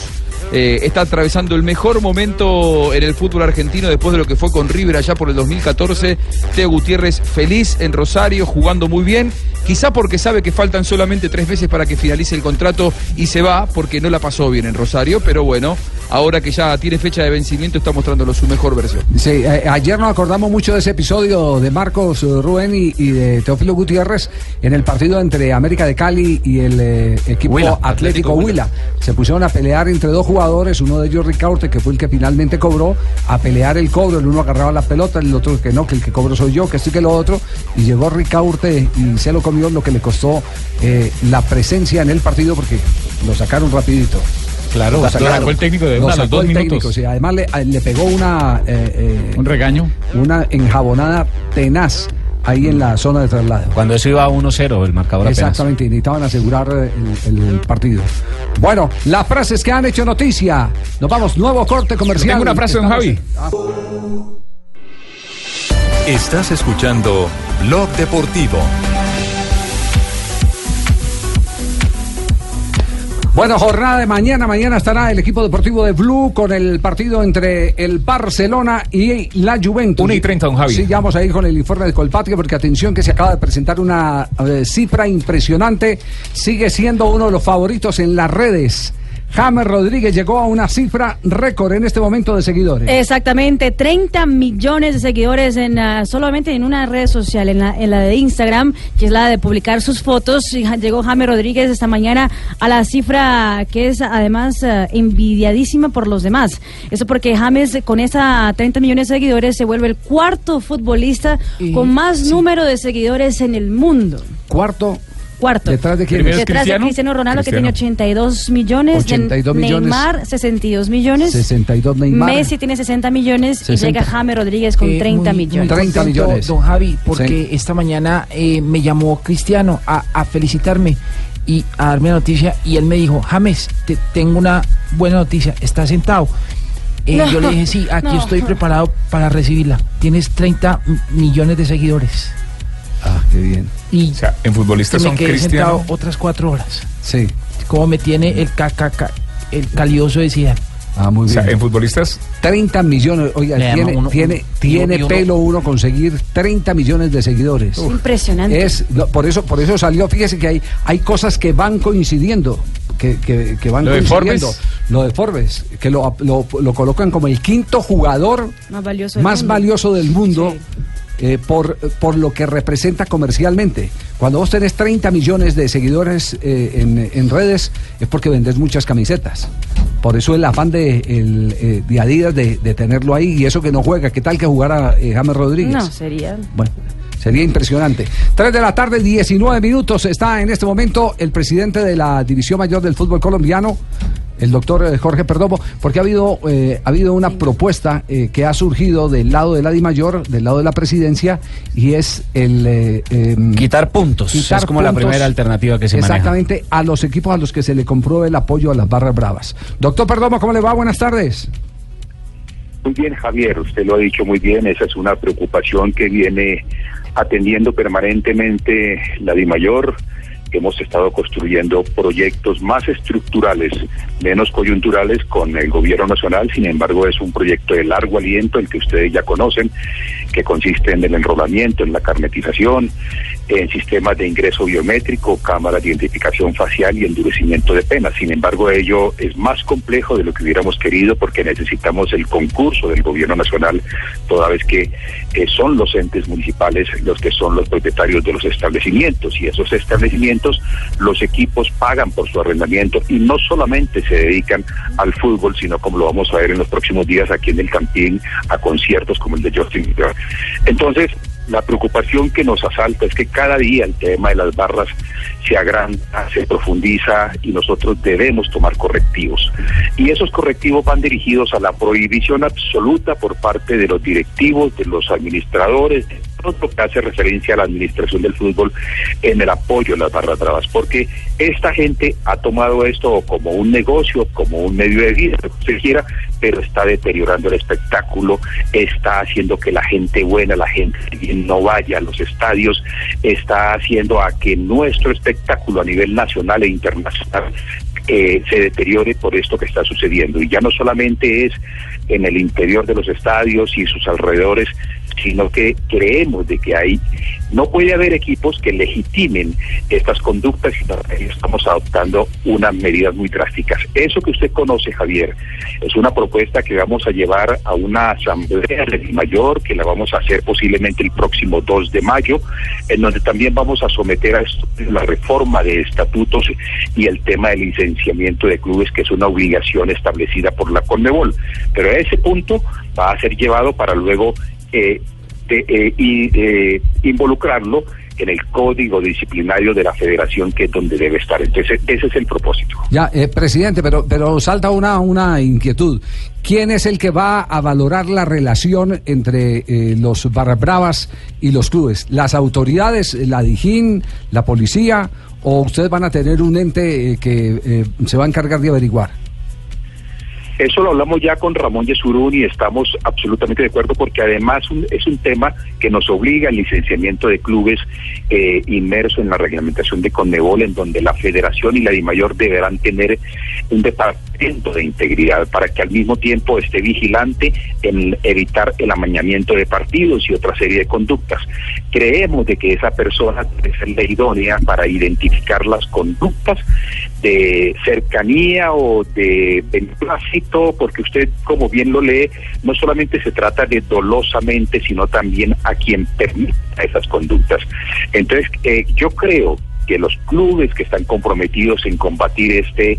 Eh, está atravesando el mejor momento en el fútbol argentino después de lo que fue con River allá por el 2014. Teo Gutiérrez feliz en Rosario, jugando muy bien. Quizá porque sabe que faltan solamente tres veces para que finalice el contrato y se va porque no la pasó bien en Rosario. Pero bueno, ahora que ya tiene fecha de vencimiento está mostrándolo su mejor versión. Sí, eh, ayer nos acordamos mucho de ese episodio de Marcos eh, Rubén y, y de Teófilo Gutiérrez en el partido entre América de Cali y el eh, equipo Huila, Atlético, Atlético Huila. Se pusieron a pelear entre dos jugadores, uno de ellos Ricaurte, que fue el que finalmente cobró, a pelear el cobro, el uno agarraba la pelota, el otro que no, que el que cobro soy yo, que y que lo otro, y llegó Ricaurte y se lo comió, lo que le costó eh, la presencia en el partido porque lo sacaron rapidito. Claro, lo sacaron. sacó el técnico de una a los dos el minutos. técnico, sí. Además le, le pegó una... eh, Un regaño. Una enjabonada tenaz ahí en la zona de traslado. Cuando eso iba a 1-0, el marcador apenas. Exactamente, y necesitaban asegurar eh, el, el partido. Bueno, las frases que han hecho noticia. Nos vamos, nuevo corte comercial. Tengo una frase, don Javi. Ah, Estás escuchando Blog Deportivo. Bueno, jornada de mañana. Mañana estará el equipo deportivo de Blue con el partido entre el Barcelona y la Juventus. 1 y 30, don Javi. Sí, ya vamos a ir con el informe de Colpatria porque atención que se acaba de presentar una eh, cifra impresionante. Sigue siendo uno de los favoritos en las redes. James Rodríguez llegó a una cifra récord en este momento de seguidores. Exactamente, 30 millones de seguidores en ah, solamente en una red social, en la, en la de Instagram, que es la de publicar sus fotos. Llegó Jaime Rodríguez esta mañana a la cifra que es además ah, envidiadísima por los demás. Eso porque James con esa 30 millones de seguidores se vuelve el cuarto futbolista con más número de seguidores en el mundo. Cuarto. Cuarto. ¿Detrás de quién? Detrás Cristiano. de Cristiano Ronaldo, Cristiano. que tiene 82 millones. de 82 millones. Neymar, 62 millones. 62 Neymar. Messi tiene 60 millones 60. y llega James Rodríguez con Eh, 30 muy- millones. muy 30 contento, millones. Don Javi, porque Sí. esta mañana eh, me llamó Cristiano a, a felicitarme y a darme la noticia y él me dijo, James, te tengo una buena noticia, ¿estás sentado? Eh, No, yo le dije, sí, aquí no. estoy preparado para recibirla. Tienes 30 m- millones de seguidores. Ah, qué bien. Y O sea, en futbolistas me son quedé Cristiano. sentado otras cuatro horas. Sí. Como me tiene el cacaca, el calioso de Zidane. Ah, muy O bien. sea, en futbolistas 30 millones, oiga, tiene, uno- tiene, un- tiene uno- pelo uno conseguir 30 millones de seguidores. Es impresionante. Es, no, por eso, por eso salió, fíjese que hay, hay cosas que van coincidiendo. Que, que, que van ¿Lo de coincidiendo. Forbes? Lo de Forbes, que lo, lo, lo colocan como el quinto jugador más valioso. del más mundo. valioso del mundo eh, por, por lo que representa comercialmente. Cuando vos tenés 30 millones de seguidores eh, en, en redes es porque vendés muchas camisetas. Por eso el afán de, el, eh, de Adidas de, de tenerlo ahí y eso que no juega. ¿Qué tal que jugara eh, James Rodríguez? No, sería. Bueno, sería impresionante. 3 de la tarde, 19 minutos. Está en este momento el presidente de la División Mayor del Fútbol Colombiano, el doctor eh, Jorge Perdomo, porque ha habido, eh, ha habido una propuesta eh, que ha surgido del lado de la Di Mayor, del lado de la presidencia, y es el... eh, em, Quitar puntos. es como la primera alternativa que se maneja. Exactamente, a los equipos a los que se le compruebe el apoyo a las barras bravas. Doctor Perdomo, ¿cómo le va? Buenas tardes. Muy bien, Javier, usted lo ha dicho muy bien, esa es una preocupación que viene atendiendo permanentemente la DIMAYOR. Hemos estado construyendo proyectos más estructurales, menos coyunturales con el gobierno nacional. Sin embargo, es un proyecto de largo aliento, el que ustedes ya conocen, que consiste en el enrolamiento, en la carnetización, en sistemas de ingreso biométrico, cámaras de identificación facial y endurecimiento de penas. Sin embargo, ello es más complejo de lo que hubiéramos querido porque necesitamos el concurso del gobierno nacional, toda vez que eh, son los entes municipales los que son los propietarios de los establecimientos y esos establecimientos los equipos pagan por su arrendamiento y no solamente se dedican al fútbol, sino como lo vamos a ver en los próximos días aquí en el Campín, a conciertos como el de Justin Bieber. Entonces, la preocupación que nos asalta es que cada día el tema de las barras se agranda, se profundiza y nosotros debemos tomar correctivos. Y esos correctivos van dirigidos a la prohibición absoluta por parte de los directivos, de los administradores, lo que hace referencia a la administración del fútbol en el apoyo a las barras bravas, porque esta gente ha tomado esto como un negocio, como un medio de vida, se quiera, pero está deteriorando el espectáculo, está haciendo que la gente buena, la gente bien no vaya a los estadios, está haciendo a que nuestro espectáculo a nivel nacional e internacional eh, se deteriore por esto que está sucediendo. Y ya no solamente es en el interior de los estadios y sus alrededores, sino que creemos de que hay no puede haber equipos que legitimen estas conductas y estamos adoptando unas medidas muy drásticas. Eso que usted conoce, Javier, es una propuesta que vamos a llevar a una asamblea de mayor, que la vamos a hacer posiblemente el próximo 2 de mayo, en donde también vamos a someter a la reforma de estatutos y el tema del licenciamiento de clubes, que es una obligación establecida por la Conmebol. Pero a ese punto va a ser llevado para luego eh, de, eh, y eh, involucrarlo en el código disciplinario de la federación que es donde debe estar. Entonces, ese es el propósito. Ya, eh, presidente, pero, pero salta una, una inquietud. ¿Quién es el que va a valorar la relación entre eh, los barras bravas y los clubes? ¿Las autoridades, la DIJÍN, la policía o ustedes van a tener un ente eh, que eh, se va a encargar de averiguar? Eso lo hablamos ya con Ramón Yesurún y estamos absolutamente de acuerdo porque además es un tema que nos obliga al licenciamiento de clubes eh, inmerso en la reglamentación de Conmebol, en donde la federación y la DIMAYOR deberán tener un departamento de integridad para que al mismo tiempo esté vigilante en evitar el amañamiento de partidos y otra serie de conductas. Creemos de que esa persona ser la idónea para identificar las conductas de cercanía o de beneplácito, porque usted, como bien lo lee, no solamente se trata de dolosamente, sino también a quien permita esas conductas. Entonces, eh, yo creo que los clubes que están comprometidos en combatir este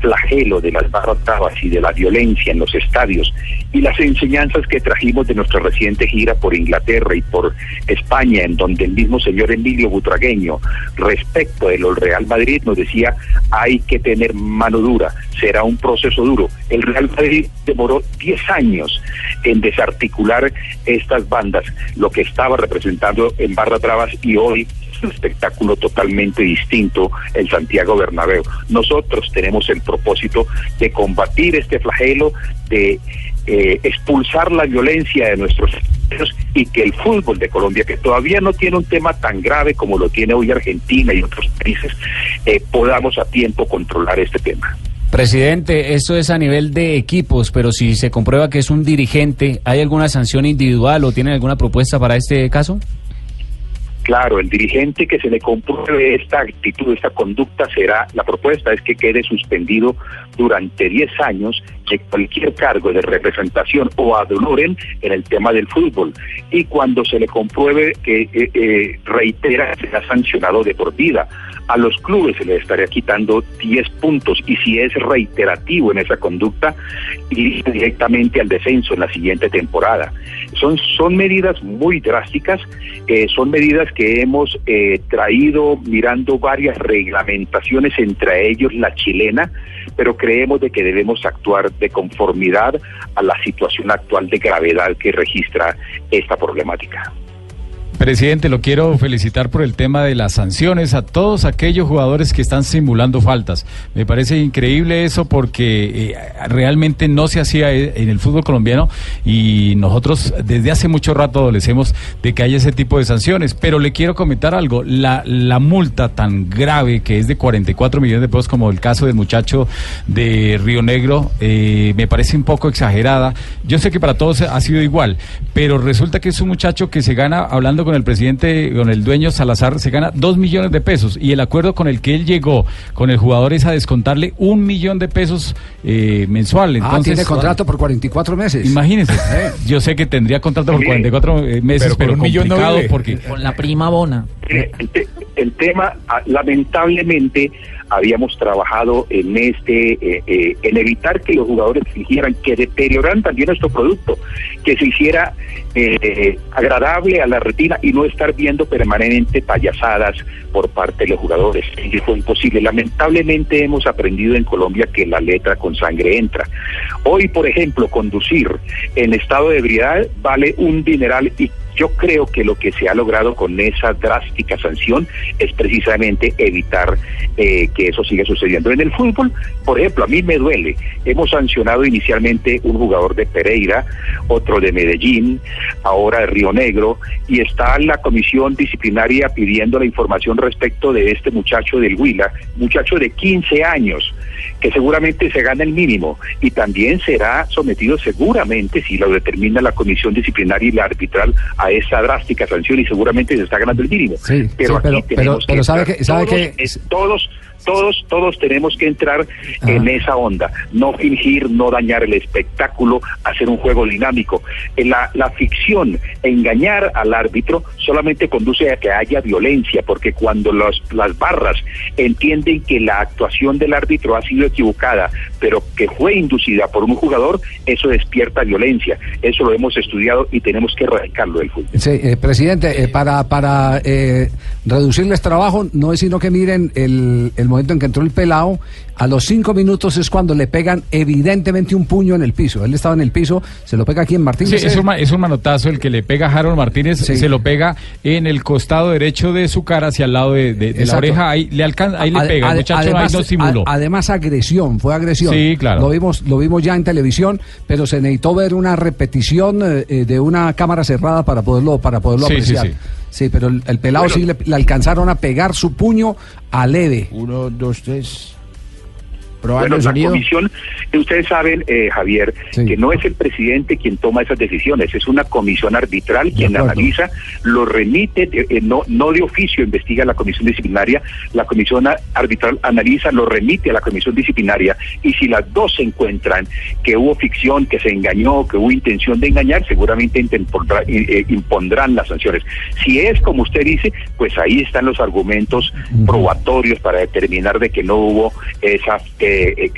flagelo de las barras y de la violencia en los estadios y las enseñanzas que trajimos de nuestra reciente gira por Inglaterra y por España, en donde el mismo señor Emilio Butragueño, respecto de los Real Madrid, nos decía hay que tener mano dura, será un proceso duro. El Real Madrid demoró 10 años en desarticular estas bandas, lo que estaba representando en barras bravas y hoy un espectáculo totalmente distinto el Santiago Bernabéu. Nosotros tenemos el propósito de combatir este flagelo, de eh, expulsar la violencia de nuestros y que el fútbol de Colombia, que todavía no tiene un tema tan grave como lo tiene hoy Argentina y otros países, eh, podamos a tiempo controlar este tema. Presidente, esto es a nivel de equipos, pero si se comprueba que es un dirigente, ¿hay alguna sanción individual o tienen alguna propuesta para este caso? Claro, el dirigente que se le compruebe esta actitud, esta conducta, será, la propuesta es que quede suspendido durante 10 años de cualquier cargo de representación o ad honorem en el tema del fútbol. Y cuando se le compruebe que eh, eh, reitera, será sancionado de por vida. A los clubes se les estaría quitando 10 puntos y si es reiterativo en esa conducta, ir directamente al descenso en la siguiente temporada. Son, son medidas muy drásticas, eh, son medidas que hemos eh, traído mirando varias reglamentaciones, entre ellos la chilena, pero creemos de que debemos actuar de conformidad a la situación actual de gravedad que registra esta problemática. Presidente, lo quiero felicitar por el tema de las sanciones a todos aquellos jugadores que están simulando faltas. Me parece increíble eso porque eh, realmente no se hacía e, en el fútbol colombiano y nosotros desde hace mucho rato adolecemos de que haya ese tipo de sanciones. Pero le quiero comentar algo, la, la multa tan grave que es de 44 millones de pesos como el caso del muchacho de Río Negro, eh, me parece un poco exagerada. Yo sé que para todos ha sido igual, pero resulta que es un muchacho que se gana hablando con el presidente, con el dueño Salazar, se gana dos millones de pesos y el acuerdo con el que él llegó con el jugador es a descontarle un millón de pesos eh, mensual. ah, tiene contrato por 44 meses. Imagínense, yo sé que tendría contrato por 44 meses, pero, un millón no porque... Con la prima bona. El, el tema, ah, lamentablemente, habíamos trabajado en este, eh, eh, en evitar que los jugadores fingieran que deterioran también nuestro producto, que se hiciera eh, agradable a la retina y no estar viendo permanentemente payasadas por parte de los jugadores. Y fue imposible. Lamentablemente hemos aprendido en Colombia que la letra con sangre entra. Hoy, por ejemplo, conducir en estado de ebriedad vale un dineral y yo creo que lo que se ha logrado con esa drástica sanción es precisamente evitar eh, que eso siga sucediendo. En el fútbol, por ejemplo, a mí me duele. Hemos sancionado inicialmente un jugador de Pereira, otro de Medellín, ahora de Río Negro, y está la comisión disciplinaria pidiendo la información respecto de este muchacho del Huila, muchacho de 15 años que seguramente se gana el mínimo y también será sometido seguramente, si lo determina la comisión disciplinaria y la arbitral, a esa drástica sanción y seguramente se está ganando el mínimo. pero aquí tenemos que sabe que, sabe todos, que... todos todos, todos tenemos que entrar en esa onda, no fingir, no dañar el espectáculo, hacer un juego dinámico. En la, la ficción, engañar al árbitro solamente conduce a que haya violencia, porque cuando los, las barras entienden que la actuación del árbitro ha sido equivocada, pero que fue inducida por un jugador, eso despierta violencia. Eso lo hemos estudiado y tenemos que erradicarlo del fútbol. Sí, eh, presidente, eh, para, para eh, reducirles trabajo, no es sino que miren el, el momento en que entró el pelado, a los cinco minutos es cuando le pegan evidentemente un puño en el piso. Él estaba en el piso, se lo pega aquí en Martínez. Sí, es, un, es un manotazo el que le pega a Harold Martínez, se lo pega en el costado derecho de su cara hacia el lado de, la oreja, ahí le alcanza, ahí le pega, el muchacho además, ahí no simuló. además agresión, fue agresión. Sí, claro. Lo vimos, lo vimos ya en televisión, pero se necesitó ver una repetición eh, de una cámara cerrada para poderlo, para poderlo apreciar. Sí, pero el, pelado sí le, le, alcanzaron a pegar su puño a leve. Uno, dos, tres. Bueno, la comisión, ustedes saben, eh, Javier, que no es el presidente quien toma esas decisiones, es una comisión arbitral quien analiza, lo remite, eh, no, no de oficio investiga la comisión disciplinaria, la comisión arbitral analiza, lo remite a la comisión disciplinaria y si las dos se encuentran que hubo ficción, que se engañó, que hubo intención de engañar, seguramente eh, impondrán las sanciones. Si es como usted dice, pues ahí están los argumentos probatorios para determinar de que no hubo esa... Eh,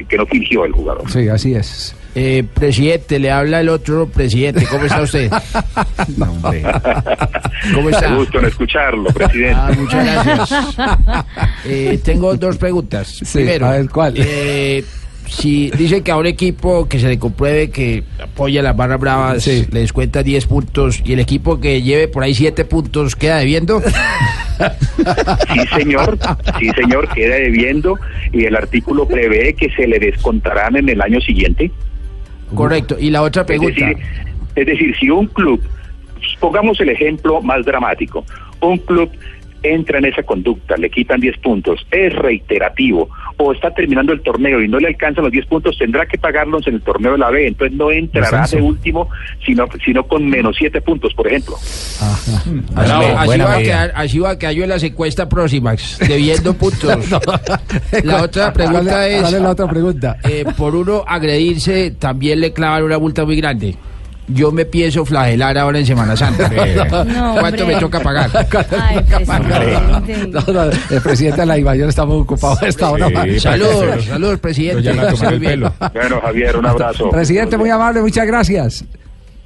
que no fingió el jugador. Sí, así es. Eh, presidente, le habla el otro presidente. ¿Cómo está usted? no, hombre. ¿Cómo está? Me gusto en escucharlo, presidente. Ah, muchas gracias. Eh, tengo dos preguntas. Primero, a ver, ¿cuál? Eh, si dice que a un equipo que se le compruebe que apoya las barras bravas le descuenta 10 puntos y el equipo que lleve por ahí 7 puntos queda debiendo. Sí, señor, sí, señor, queda debiendo y el artículo prevé que se le descontarán en el año siguiente. Correcto. Y la otra pregunta. Es decir, si un club, pongamos el ejemplo más dramático, un club entra en esa conducta, le quitan 10 puntos, es reiterativo o está terminando el torneo y no le alcanzan los 10 puntos, tendrá que pagarlos en el torneo de la B. Entonces no entrará de último, sino, sino con menos 7 puntos, por ejemplo. Así, así va a quedar, así va a quedar yo en la secuesta próxima, debiendo puntos. La otra pregunta ¿Cuál es... ¿Cuál es la otra pregunta? eh, por uno agredirse, también le clavan una multa muy grande. Yo me pienso flagelar ahora en Semana Santa. No, ¿Cuánto hombre. me toca pagar? Ay, presidente. No, no, el presidente de la Ibayor está muy ocupado a esta hora. saludos, saludos, presidente. Muy bien. Bueno, Javier, un abrazo. Presidente, muy amable, muchas gracias.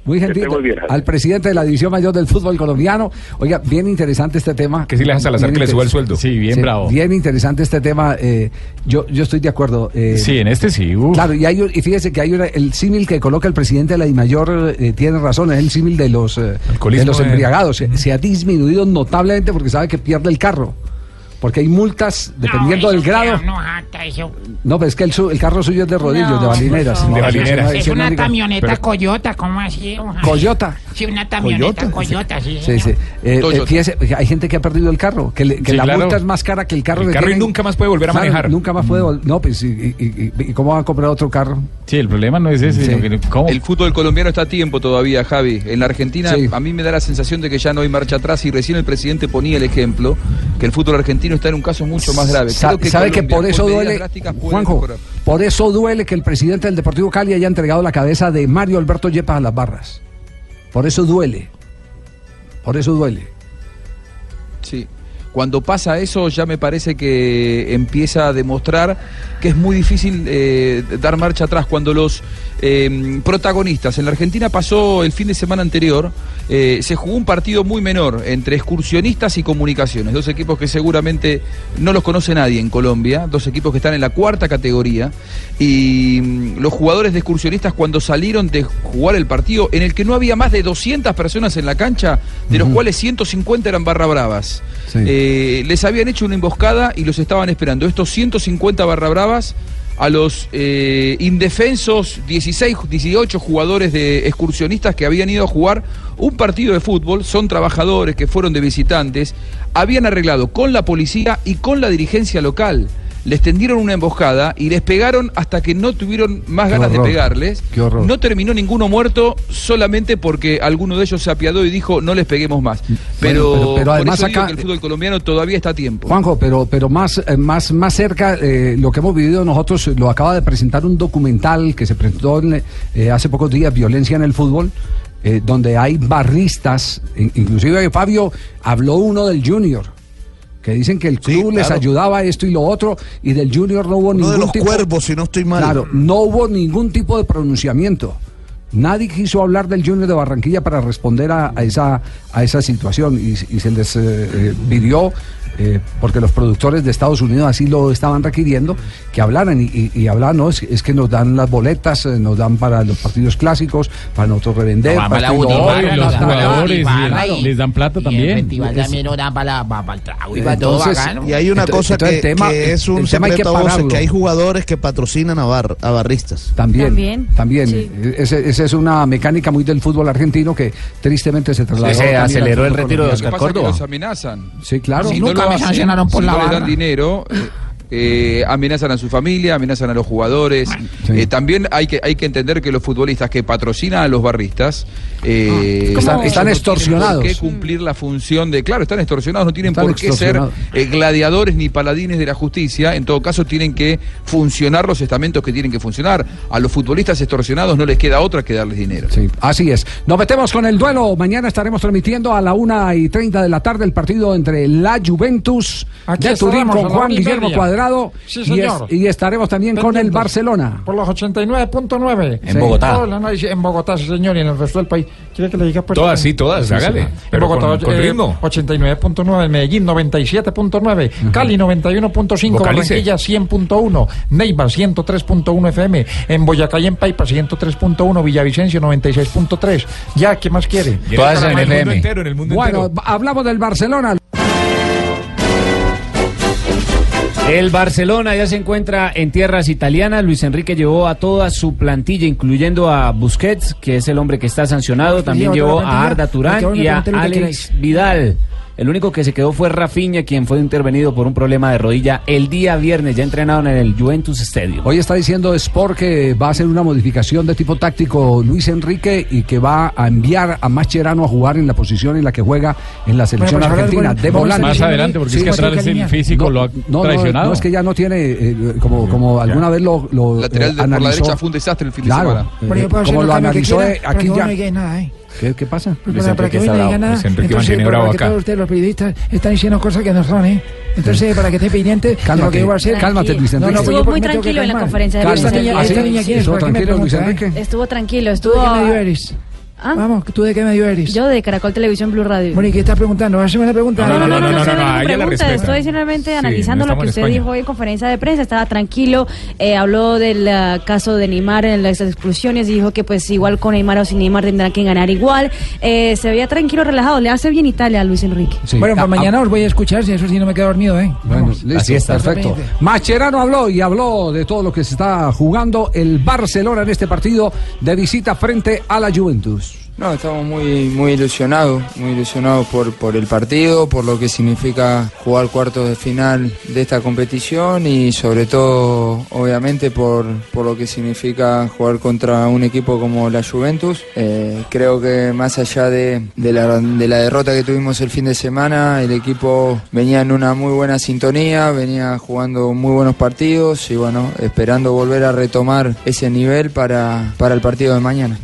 Muy gentil. al presidente de la División Mayor del Fútbol Colombiano. Oiga, bien interesante este tema. Que sí le deja a Salazar Bien que le suba el sueldo. Sí, bien bravo. Bien interesante este tema. eh, yo, yo estoy de acuerdo. eh, Sí, en este sí. uf. Claro, y, hay, un- y fíjese que hay una- el símil que coloca el presidente de la DIMAYOR eh, tiene razón, es el símil de los, eh, de los embriagados. Se, se ha disminuido notablemente porque sabe que pierde el carro. Porque hay multas dependiendo del grado. No, jata, eso. No, pero es que el, su- el carro suyo es de rodillos, No, de balineras. No, balineras. Es sí, no una camioneta pero- Coyota, ¿cómo así? ojalá? Coyota. Sí, una camioneta Coyota, sí. Sí, sí. Eh, eh, fíjese, hay gente que ha perdido el carro, que, le- que Sí, la claro. multa es más cara que el carro El que carro y tienen. nunca más puede volver a Claro, manejar. Nunca más puede vol- No, pues, y, y- y- y cómo va a comprar otro carro? Sí, el problema no es ese, Sí. sino que ¿cómo? El fútbol colombiano está a tiempo todavía, Javi. En la Argentina Sí. a mí me da la sensación de que ya no hay marcha atrás y recién el presidente ponía el ejemplo que el fútbol argentino está en un caso mucho más grave. Creo que ¿Sabe que Colombia, por eso duele, Juanjo, mejorar. por eso duele que el presidente del Deportivo Cali haya entregado la cabeza de Mario Alberto Yepes a las barras? Por eso duele. Por eso duele. Sí. Cuando pasa eso ya me parece que empieza a demostrar que es muy difícil eh, dar marcha atrás. Cuando los eh, protagonistas, en la Argentina pasó el fin de semana anterior, eh, se jugó un partido muy menor entre excursionistas y comunicaciones, dos equipos que seguramente no los conoce nadie en Colombia, dos equipos que están en la cuarta categoría, y mm, los jugadores de excursionistas cuando salieron de jugar el partido, en el que no había más de 200 personas en la cancha, de los cuales 150 eran barra bravas. Sí. Eh, les habían hecho una emboscada y los estaban esperando. Estos 150 barra bravas a los eh, indefensos 16, 18 jugadores de excursionistas que habían ido a jugar un partido de fútbol, son trabajadores que fueron de visitantes, habían arreglado con la policía y con la dirigencia local. Les tendieron una emboscada y les pegaron hasta que no tuvieron más Qué ganas horror, de pegarles. qué horror. No terminó ninguno muerto solamente porque alguno de ellos se apiadó y dijo no les peguemos más. Pero, pero- pero por además eso acá- que el fútbol colombiano todavía está a tiempo. Juanjo, pero, pero más, eh, más, más cerca, eh, lo que hemos vivido nosotros, lo acaba de presentar un documental que se presentó en, eh, hace pocos días, Violencia en el Fútbol, eh, donde hay barristas, in- inclusive Fabio habló uno del Junior. Que dicen que el club les claro. ayudaba a esto y lo otro, y del Junior no hubo Uno ningún de los tipo. cuervos, si no estoy mal. Claro, no hubo ningún tipo de pronunciamiento. Nadie quiso hablar del Junior de Barranquilla para responder a, a esa, a esa situación y, y se les eh, eh, pidió, eh, porque los productores de Estados Unidos así lo estaban requiriendo, que hablaran y, y, y hablaban, no, es, es que nos dan las boletas, eh, nos dan para los partidos clásicos, para nosotros revender. No, para la los jugadores, y- les dan plata y también. el festival Es- también nos dan para, la- para, para el trago y para todo Entonces, bacano. Y hay una Entonces- cosa entonces que, el tema- que es un el tema hay que voces, hay jugadores que patrocinan a, bar, a barristas. También, También, también. sí. Ese- Esa es una mecánica muy del fútbol argentino que tristemente se trasladó. Se aceleró el retiro de Oscar Córdoba. los amenazan. Sí, claro. No me sancionaron por si la no les barra. dan dinero, eh, amenazan a su familia, amenazan a los jugadores. Sí. Eh, también hay que, hay que entender que los futbolistas que patrocinan a los barristas eh, Ah, están- están no extorsionados. Tienen por qué cumplir la función de. Claro, están extorsionados, no tienen Están por qué ser eh, gladiadores ni paladines de la justicia. En todo caso, tienen que funcionar los estamentos que tienen que funcionar. A los futbolistas extorsionados no les queda otra que darles dinero. Sí, así es. Nos metemos con el duelo. Mañana estaremos transmitiendo a la una y 30 de la tarde el partido entre la Juventus Aquí de Turín con Juan Guillermo media. Sí, y, es- señor. y estaremos también con el Pendientes. Barcelona. Por los 89.9. En Bogotá. El análisis en Bogotá, sí, señor, y en el resto del país. ¿Quiere que le diga? Pues, Todas, sí, todas, Sí, hágale. sí. Pero en Bogotá, con- con eh, ritmo. 89.9, en Medellín 97.9, Cali 91.5, Vocalice. Barranquilla 100.1, Neiva 103.1 FM, en Boyacá y en Paipa 103.1, Villavicencio 96.3. Ya, ¿qué más quiere? Y en el mundo entero, en el mundo Bueno, entero. hablamos del Barcelona. El Barcelona ya se encuentra en tierras italianas. Luis Enrique llevó a toda su plantilla, incluyendo a Busquets, que es el hombre que está sancionado. También llevó a Arda Turán y a Alex Vidal. El único que se quedó fue Rafinha, quien fue intervenido por un problema de rodilla el día viernes, ya entrenaron en el Juventus Stadium. Hoy está diciendo Sport que va a hacer una modificación de tipo táctico Luis Enrique y que va a enviar a Mascherano a jugar en la posición en la que juega en la selección Bueno, pues argentina, de volante. Más adelante, porque es que atrás el físico lo ha no, no, traicionado. No, es que ya no tiene, eh, como, como alguna vez lo, lo Lateral eh, de- por la derecha fue un desastre el fin de Claro, semana. eh, como lo analizó quiera, eh, aquí no ya. nada, ¿eh? ¿Qué, qué pasa? Pues para, para que no me digan nada. Entonces, para que todos ustedes, los periodistas, están diciendo cosas que no son, ¿eh? Entonces, para que esté pendiente de lo Cálmate, que voy a hacer. cálmate, Luis No, no, Enrique. pues yo Estuvo porque muy tranquilo en la conferencia de prensa. niña, ¿Ah, esta sí? niña quién es, ¿Estuvo ¿Por qué me tranquilo, Luis eh? Enrique? Estuvo tranquilo, ¿Tú de estuvo... qué medio eres? Vamos, ¿tú de qué medio eres? Yo de Caracol Televisión Blue Radio. Bueno, ¿y qué estás preguntando? ¿Haceme una pregunta? No, no, no, no, no, no, no, no, no, no, pregunta, estoy simplemente analizando lo que usted dijo hoy en conferencia de prensa, estaba tranquilo, eh, habló del ah, caso de Neymar en las expulsiones, dijo que pues igual con Neymar o sin Neymar tendrán que ganar igual, eh, se veía tranquilo, relajado, le hace bien Italia a Luis Enrique. Bueno, pues mañana os voy a escuchar, si eso sí no me quedo dormido, ¿eh? Bueno, Vamos. listo, perfecto. Mascherano habló y habló de todo lo que se está jugando el Barcelona en este partido de visita frente a la Juventus. No, estamos muy, muy ilusionados, muy ilusionados por, por el partido, por lo que significa jugar cuartos de final de esta competición y sobre todo, obviamente, por, por lo que significa jugar contra un equipo como la Juventus. Eh, creo que más allá de, de la, de la derrota que tuvimos el fin de semana, el equipo venía en una muy buena sintonía, venía jugando muy buenos partidos y bueno, esperando volver a retomar ese nivel para, para el partido de mañana.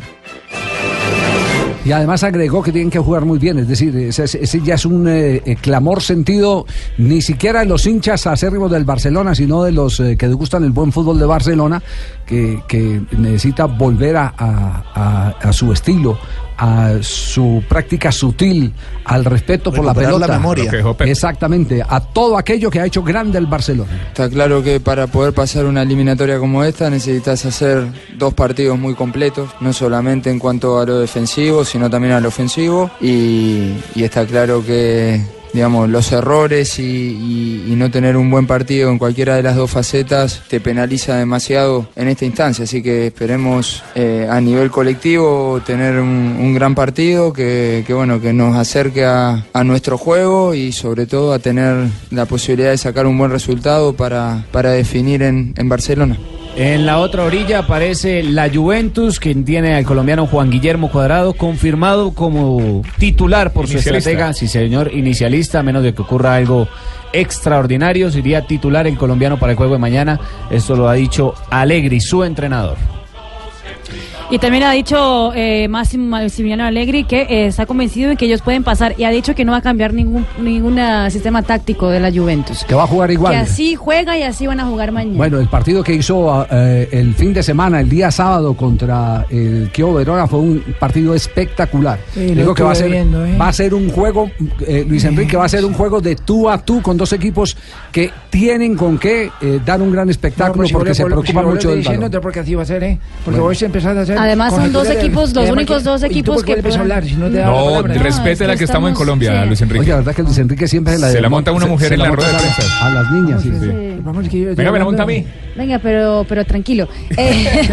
Y además agregó que tienen que jugar muy bien, es decir, ese, ya es un eh, eh, clamor sentido ni siquiera de los hinchas acérrimos del Barcelona, sino de los eh, que gustan el buen fútbol de Barcelona, que, necesita volver a su estilo, a su práctica sutil, al respeto por la Recuperar la pelota. memoria. Exactamente, a todo aquello que ha hecho grande el Barcelona. Está claro que para poder pasar una eliminatoria como esta necesitas hacer dos partidos muy completos, no solamente en cuanto a lo defensivo, sino también a lo ofensivo. Y, y está claro que digamos, los errores y, no tener un buen partido en cualquiera de las dos facetas te penaliza demasiado en esta instancia. Así que esperemos eh, a nivel colectivo tener un, gran partido que, bueno, que nos acerque a, nuestro juego y sobre todo a tener la posibilidad de sacar un buen resultado para, para definir en Barcelona. En la otra orilla aparece la Juventus, quien tiene al colombiano Juan Guillermo Cuadrado confirmado como titular por su Inicialista. estratega, sí señor, inicialista, a menos de que ocurra algo extraordinario, sería titular el colombiano para el juego de mañana. Esto lo ha dicho Alegri, su entrenador. Y también ha dicho eh, Máximo Maximiliano Allegri que eh, está convencido de que ellos pueden pasar y ha dicho que no va a cambiar ningún ningún ah, sistema táctico de la Juventus. Que va a jugar igual. Que así juega y así van a jugar mañana. Bueno, el partido que hizo eh, el fin de semana, el día sábado contra el Kio Verona fue un partido espectacular. Sí, lo Digo que va a ser, viendo, ¿eh? va a ser un juego, eh, Luis Enrique, va a ser un juego de tú a tú con dos equipos que tienen con qué eh, dar un gran espectáculo pues si porque se vos- preocupa si mucho del entonces porque así va a ser, ¿eh? Porque Bueno. vos empezás a hacer. Además, son dos equipos, los únicos dos ¿y tú equipos que hablar si no te da la No, palabra? respete la que estamos en Colombia, Luis Enrique. Oye, la verdad que Luis Enrique siempre se la, Se la monta una mujer en la rueda de prensa. A las niñas, sí. Venga, me la monta a mí. Venga, pero pero tranquilo. Eh,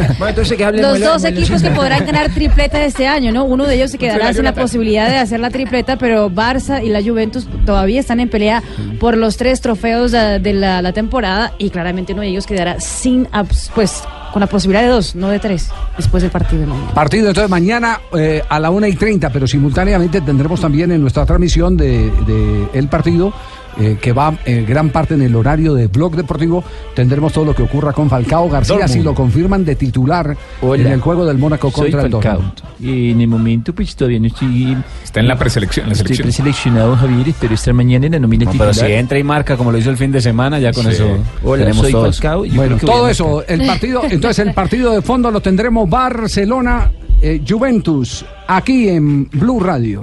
los dos equipos que podrán ganar tripleta este año, ¿no? Uno de ellos se quedará sin la posibilidad de hacer la tripleta, pero Barça y la Juventus todavía están en pelea por los tres trofeos de, la, la temporada y claramente uno de ellos quedará sin, abs- pues, con la posibilidad de dos, no de tres, después del partido de mañana. Partido entonces mañana eh, a la 1 y 30, pero simultáneamente tendremos también en nuestra transmisión de, de el partido, eh, que va eh, gran parte en el horario de Blog Deportivo, tendremos todo lo que ocurra con Falcao García, Dortmund. si lo confirman de titular Hola. en el juego del Mónaco Soy contra el. Dortmund. Y en el momento, pues todavía no estoy. Está en la preselección, en la Estoy selección. preseleccionado, Javier. Espero estar mañana en la nómina No, titular. pero si entra y marca como lo hizo el fin de semana, ya con Sí. eso Hola, soy todos. Falcao. y yo Bueno, creo que todo a eso, el partido, entonces el partido de fondo lo tendremos Barcelona, eh, Juventus, aquí en Blue Radio.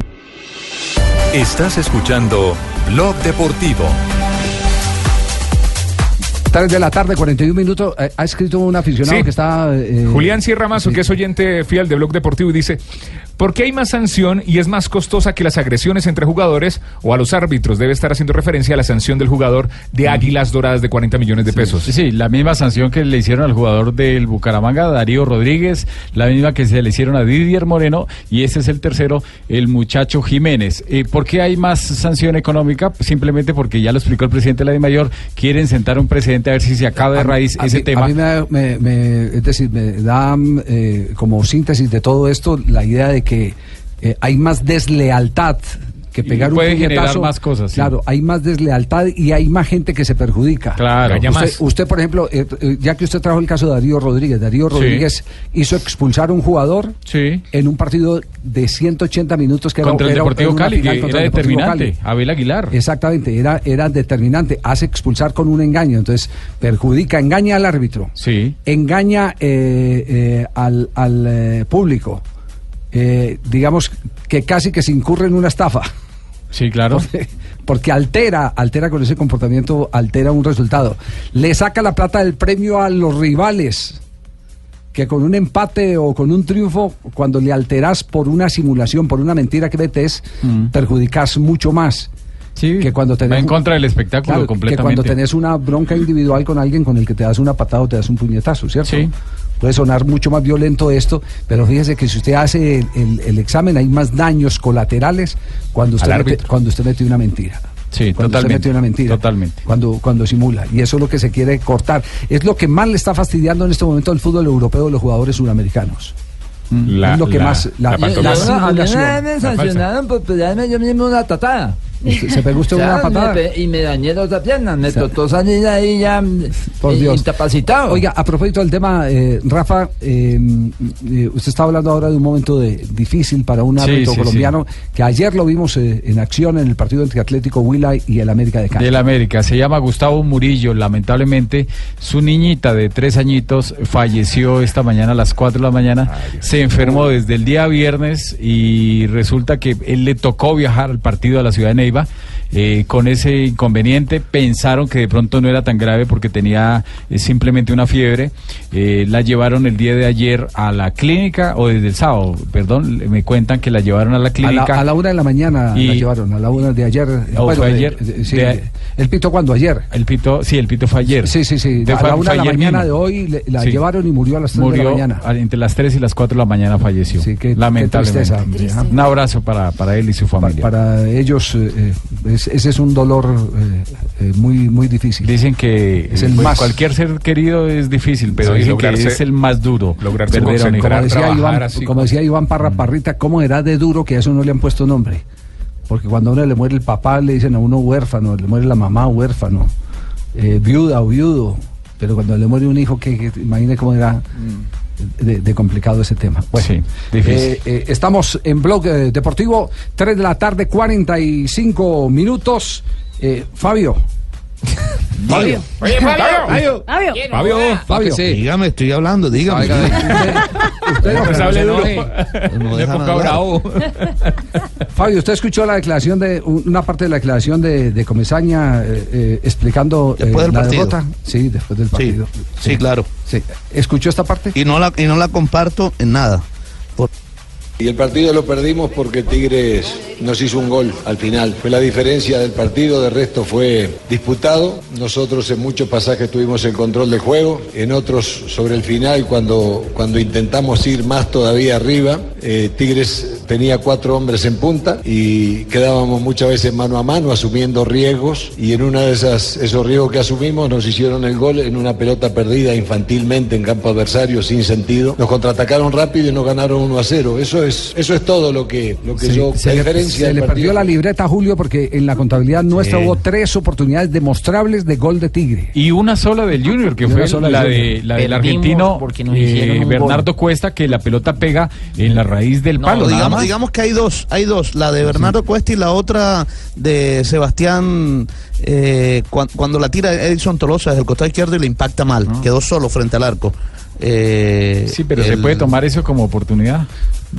Estás escuchando Blog Deportivo. 3 de la tarde, 41 minutos. eh, ha escrito un aficionado Sí. que está. eh, Julián Sierra Mazo, que es oyente fiel de Blog Deportivo, y dice: ¿Por qué hay más sanción y es más costosa que las agresiones entre jugadores o a los árbitros? Debe estar haciendo referencia a la sanción del jugador de Águilas Doradas de 40 millones de pesos. Sí, sí, la misma sanción que le hicieron al jugador del Bucaramanga, Darío Rodríguez, la misma que se le hicieron a Didier Moreno y ese es el tercero, el muchacho Jiménez. Eh, ¿Por qué hay más sanción económica? Simplemente porque ya lo explicó el presidente de la Mayor, quieren sentar un precedente a ver si se acaba de raíz A ese mí- tema. A mí me, me- me- es decir, me da eh, como síntesis de todo esto la idea de que eh, hay más deslealtad que Y pegar un puede generar más cosas, sí. Claro, hay más deslealtad y hay más gente que se perjudica. Claro. Usted, más. usted, por ejemplo, eh, eh, ya que usted trajo el caso de Darío Rodríguez, Darío Sí. Rodríguez hizo expulsar a un jugador en un partido de 180 minutos que era- Contra el Deportivo era Cali, final que contra era el Deportivo determinante. Cali. Abel Aguilar. Exactamente, era, era determinante. Hace expulsar con un engaño, entonces perjudica, engaña al árbitro, Sí. engaña eh, eh, al, al, público. Eh, digamos que casi que se incurre en una estafa. Sí, claro. Porque, porque altera, altera con ese comportamiento, altera un resultado. Le saca la plata del premio a los rivales. Que con un empate o con un triunfo, cuando le alteras por una simulación, por una mentira que metes, Mm. perjudicas mucho más. que cuando tenés Va en contra del espectáculo Claro, completamente. Que cuando tenés una bronca individual con alguien con el que te das una patada o te das un puñetazo, ¿cierto? Sí. Puede sonar mucho más violento esto, pero fíjese que si usted hace el, el- el examen hay más daños colaterales cuando usted, mete, cuando usted mete una mentira. Sí, cuando totalmente, usted mete una mentira. Totalmente. Cuando, cuando simula. Y eso es lo que se quiere cortar. Es lo que más le está fastidiando en este momento al fútbol europeo de los jugadores sudamericanos. La- es lo que la- más. La, sancionaron por pegarme yo mismo una tatada. ¿Se- pegó usted una me patada? y me dañé la otra pierna. Me O sea, tocó salir ahí ya Por eh, Dios. incapacitado. Oiga, a propósito del tema, eh, Rafa, eh, eh, usted está hablando ahora de un momento de, difícil para un árbitro sí, colombiano que ayer lo vimos eh, en acción en el partido entre Atlético Huila y el América de Cali. Del América, se llama Gustavo Murillo, lamentablemente su niñita de tres añitos falleció esta mañana a las 4 de la mañana, se enfermó desde el día viernes y resulta que él le tocó viajar al partido a la ciudad de Neiva. Eh, con ese inconveniente pensaron que de pronto no era tan grave porque tenía eh, simplemente una fiebre. Eh, la llevaron el día de ayer a la clínica, o desde el sábado, perdón, me cuentan que la llevaron a la A la, clínica. a la una de la mañana Y- la llevaron, a la una de ayer. eh, ¿O fue ayer? de- sí, De- ¿El pito cuándo? Ayer. El pito, sí, el pito fue ayer. Sí, sí, sí. De- a fue- la una de la mañana mismo. de hoy le- la Sí. llevaron y murió a las tres de la mañana. a- entre las 3 y las 4 de la mañana falleció. lamentablemente. tristeza, hombre, ¿ah? Un abrazo para, para él y su familia. Para ellos, eh, eh, es- ese es un dolor eh, eh, muy, muy difícil. Dicen que Es el pues, más- cualquier ser querido es difícil, pero Sí, dicen que es el más duro. lograrse perder como decía, Iván, así como decía Iván Parra Parrita, ¿cómo era de duro que a eso no le han puesto nombre? Porque cuando a uno le muere el papá, le dicen a uno huérfano, le muere la mamá huérfano, eh, viuda o viudo. Pero cuando le muere un hijo, que, que imagine cómo era de, de complicado ese tema. Bueno, Sí, difícil. eh, eh, estamos en Blog eh, Deportivo, 3 de la tarde, 45 minutos. Eh, Fabio. Fabio. Oye, Fabio. Fabio. Fabio. Fabio. Fabio. Dígame, estoy hablando, dígame. Usted no, pero hable no duro. se bravo. Fabio, usted escuchó la declaración de una parte de la declaración de, de Comesaña eh, eh, explicando eh, Después del la partido. derrota. Sí, después del Sí, partido. sí, claro. Sí. ¿Escuchó esta parte? Y no la, y no la comparto en nada. Por- Y el partido lo perdimos porque Tigres nos hizo un gol al final. Fue la diferencia del partido, de resto fue disputado. Nosotros en muchos pasajes tuvimos el control del juego, en otros sobre el final cuando, cuando intentamos ir más todavía arriba. eh, Tigres tenía cuatro hombres en punta y quedábamos muchas veces mano a mano asumiendo riesgos y en una de esas esos riesgos que asumimos nos hicieron el gol en una pelota perdida infantilmente en campo adversario sin sentido. Nos contraatacaron rápido y nos ganaron 1 a 0. Eso es eso es todo lo que lo que Sí, yo se le, se le partido. perdió la libreta a Julio porque en la contabilidad nuestra Sí. hubo tres oportunidades demostrables de gol de Tigre. Y una sola del Junior, que Y fue sola la, del de, la del argentino porque nos eh, Bernardo Cuesta, que la pelota pega en la raíz del No, palo. nada digamos, más. digamos que hay dos, hay dos, la de Bernardo Cuesta y la otra de Sebastián eh, cuan- cuando la tira Edison Tolosa desde el costado izquierdo y le impacta mal, quedó solo frente al arco. Eh, Sí, pero se puede tomar eso como oportunidad.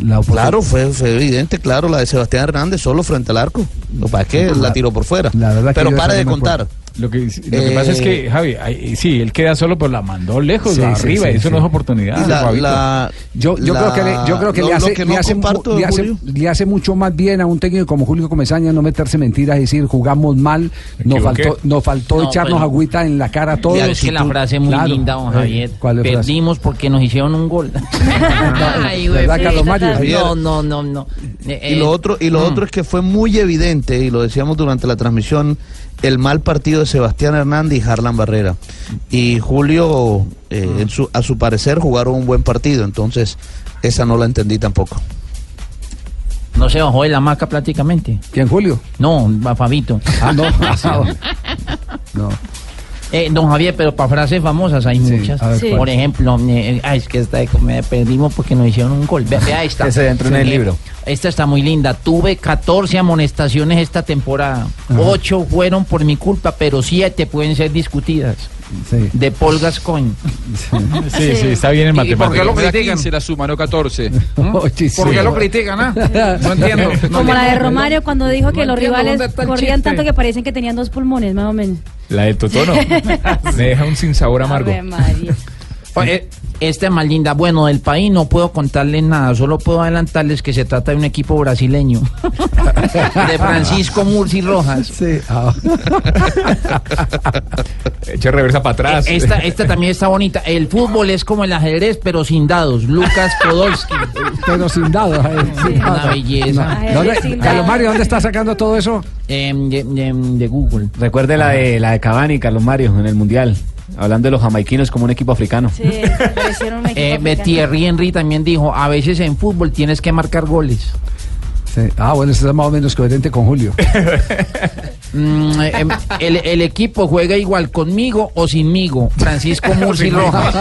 La Claro, fue, fue evidente, claro, la de Sebastián Hernández solo frente al arco. Lo que pasa es que la tiró por fuera. La que pero yo para de contar. Lo que, lo que Eh, pasa es que, Javi, ahí- sí, él queda solo, pero la mandó lejos, Sí, sí, arriba, eso sí. no es oportunidad. La- Yo, yo La- creo que le, yo creo que lo- le hace, que le, no hace, mu- comparto de le, hace, Julio. le hace mucho más bien a un técnico como Julio Comesaña no meterse mentiras y decir jugamos mal, nos faltó, nos faltó No, echarnos pero- agüita en la cara a todos. Es que la frase es muy Claro. linda, don Eh, Javier. ¿Cuál es la frase? Perdimos porque nos hicieron un gol. Ay, güey, ¿Verdad, Carlos Mario? No, no, no, no. Eh, Y lo otro, y lo mm. otro es que fue muy evidente, y lo decíamos durante la transmisión, el mal partido de Sebastián Hernández y Harlan Barrera. Y Julio, eh, en su- a su parecer, jugaron un buen partido, entonces esa no la entendí tampoco. No se bajó de la maca prácticamente. ¿Quién, Julio? No, Fabito. Ah, no. no. Eh, don Javier, pero para frases famosas hay muchas. Por ejemplo, eh, ay, es que esta de- me perdimos porque nos hicieron un gol. Vea, vea esta. Ese dentro en el Eh, libro. Esta está muy linda. Tuve 14 amonestaciones esta temporada. Ocho fueron por mi culpa, pero siete pueden ser discutidas. De Paul Gascoigne. Sí, sí, está bien en ¿Y por qué lo matemáticas. critican? 15 la suma, no 14. Oye, sí. ¿Por qué lo critican, ah? No entiendo. No Como la de. Romario cuando dijo que No los rivales corrían tanto que parecían que tenían dos pulmones, más o menos. La de Totono. Me deja un sinsabor amargo. María. Esta es más linda. Bueno, del país no puedo contarles nada, solo puedo adelantarles que se trata de un equipo brasileño. de Francisco Murci Rojas. Sí. Eche reversa para atrás. Esta, esta también está bonita. El fútbol es como el ajedrez, pero sin dados. Lucas Podolski. Pero sin dados. sí. Una belleza. ¿Dónde- Carlos Mario, ¿dónde está sacando todo eso? Em, de, de- de Google. Ah. Recuerde la de, la de Cavani, Carlos Mario, en el Mundial. Hablando de los jamaiquinos como un equipo africano. Sí, un equipo Eh, africano. Thierry Henry también dijo, a veces en fútbol tienes que marcar goles. Sí. Ah, bueno, eso es más o menos coherente con Julio. Mm, eh, em, el, el equipo juega igual conmigo o sinmigo. Francisco Murci Rojas.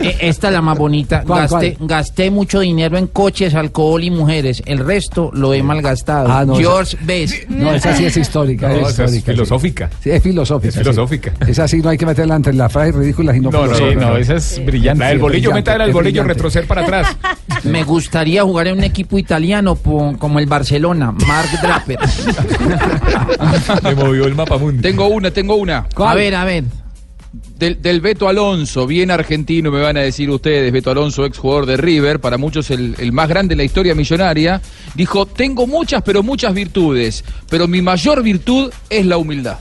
Eh, Esta es la más bonita. ¿Cuál, gasté, gasté mucho dinero en coches, alcohol y mujeres. El resto lo he malgastado. Ah, no, George Best. No, esa sí es histórica. No, es esa es histórica, filosófica. Sí, es filosófica. Es sí. filosófica. Esa sí no hay que meterla entre las frases ridículas y no, No, no, no, esa es brillante. La del bolillo, métala al bolillo, retroceder para atrás. Me gustaría jugar en un equipo italiano como el Barcelona. Mark Draper. Me movió el mapa mundo. Tengo una, tengo una. A ver, a ver. Del, del Beto Alonso, bien argentino, me van a decir ustedes, Beto Alonso, ex jugador de River, para muchos el, el más grande en la historia millonaria, dijo, tengo muchas, pero muchas virtudes, pero mi mayor virtud es la humildad.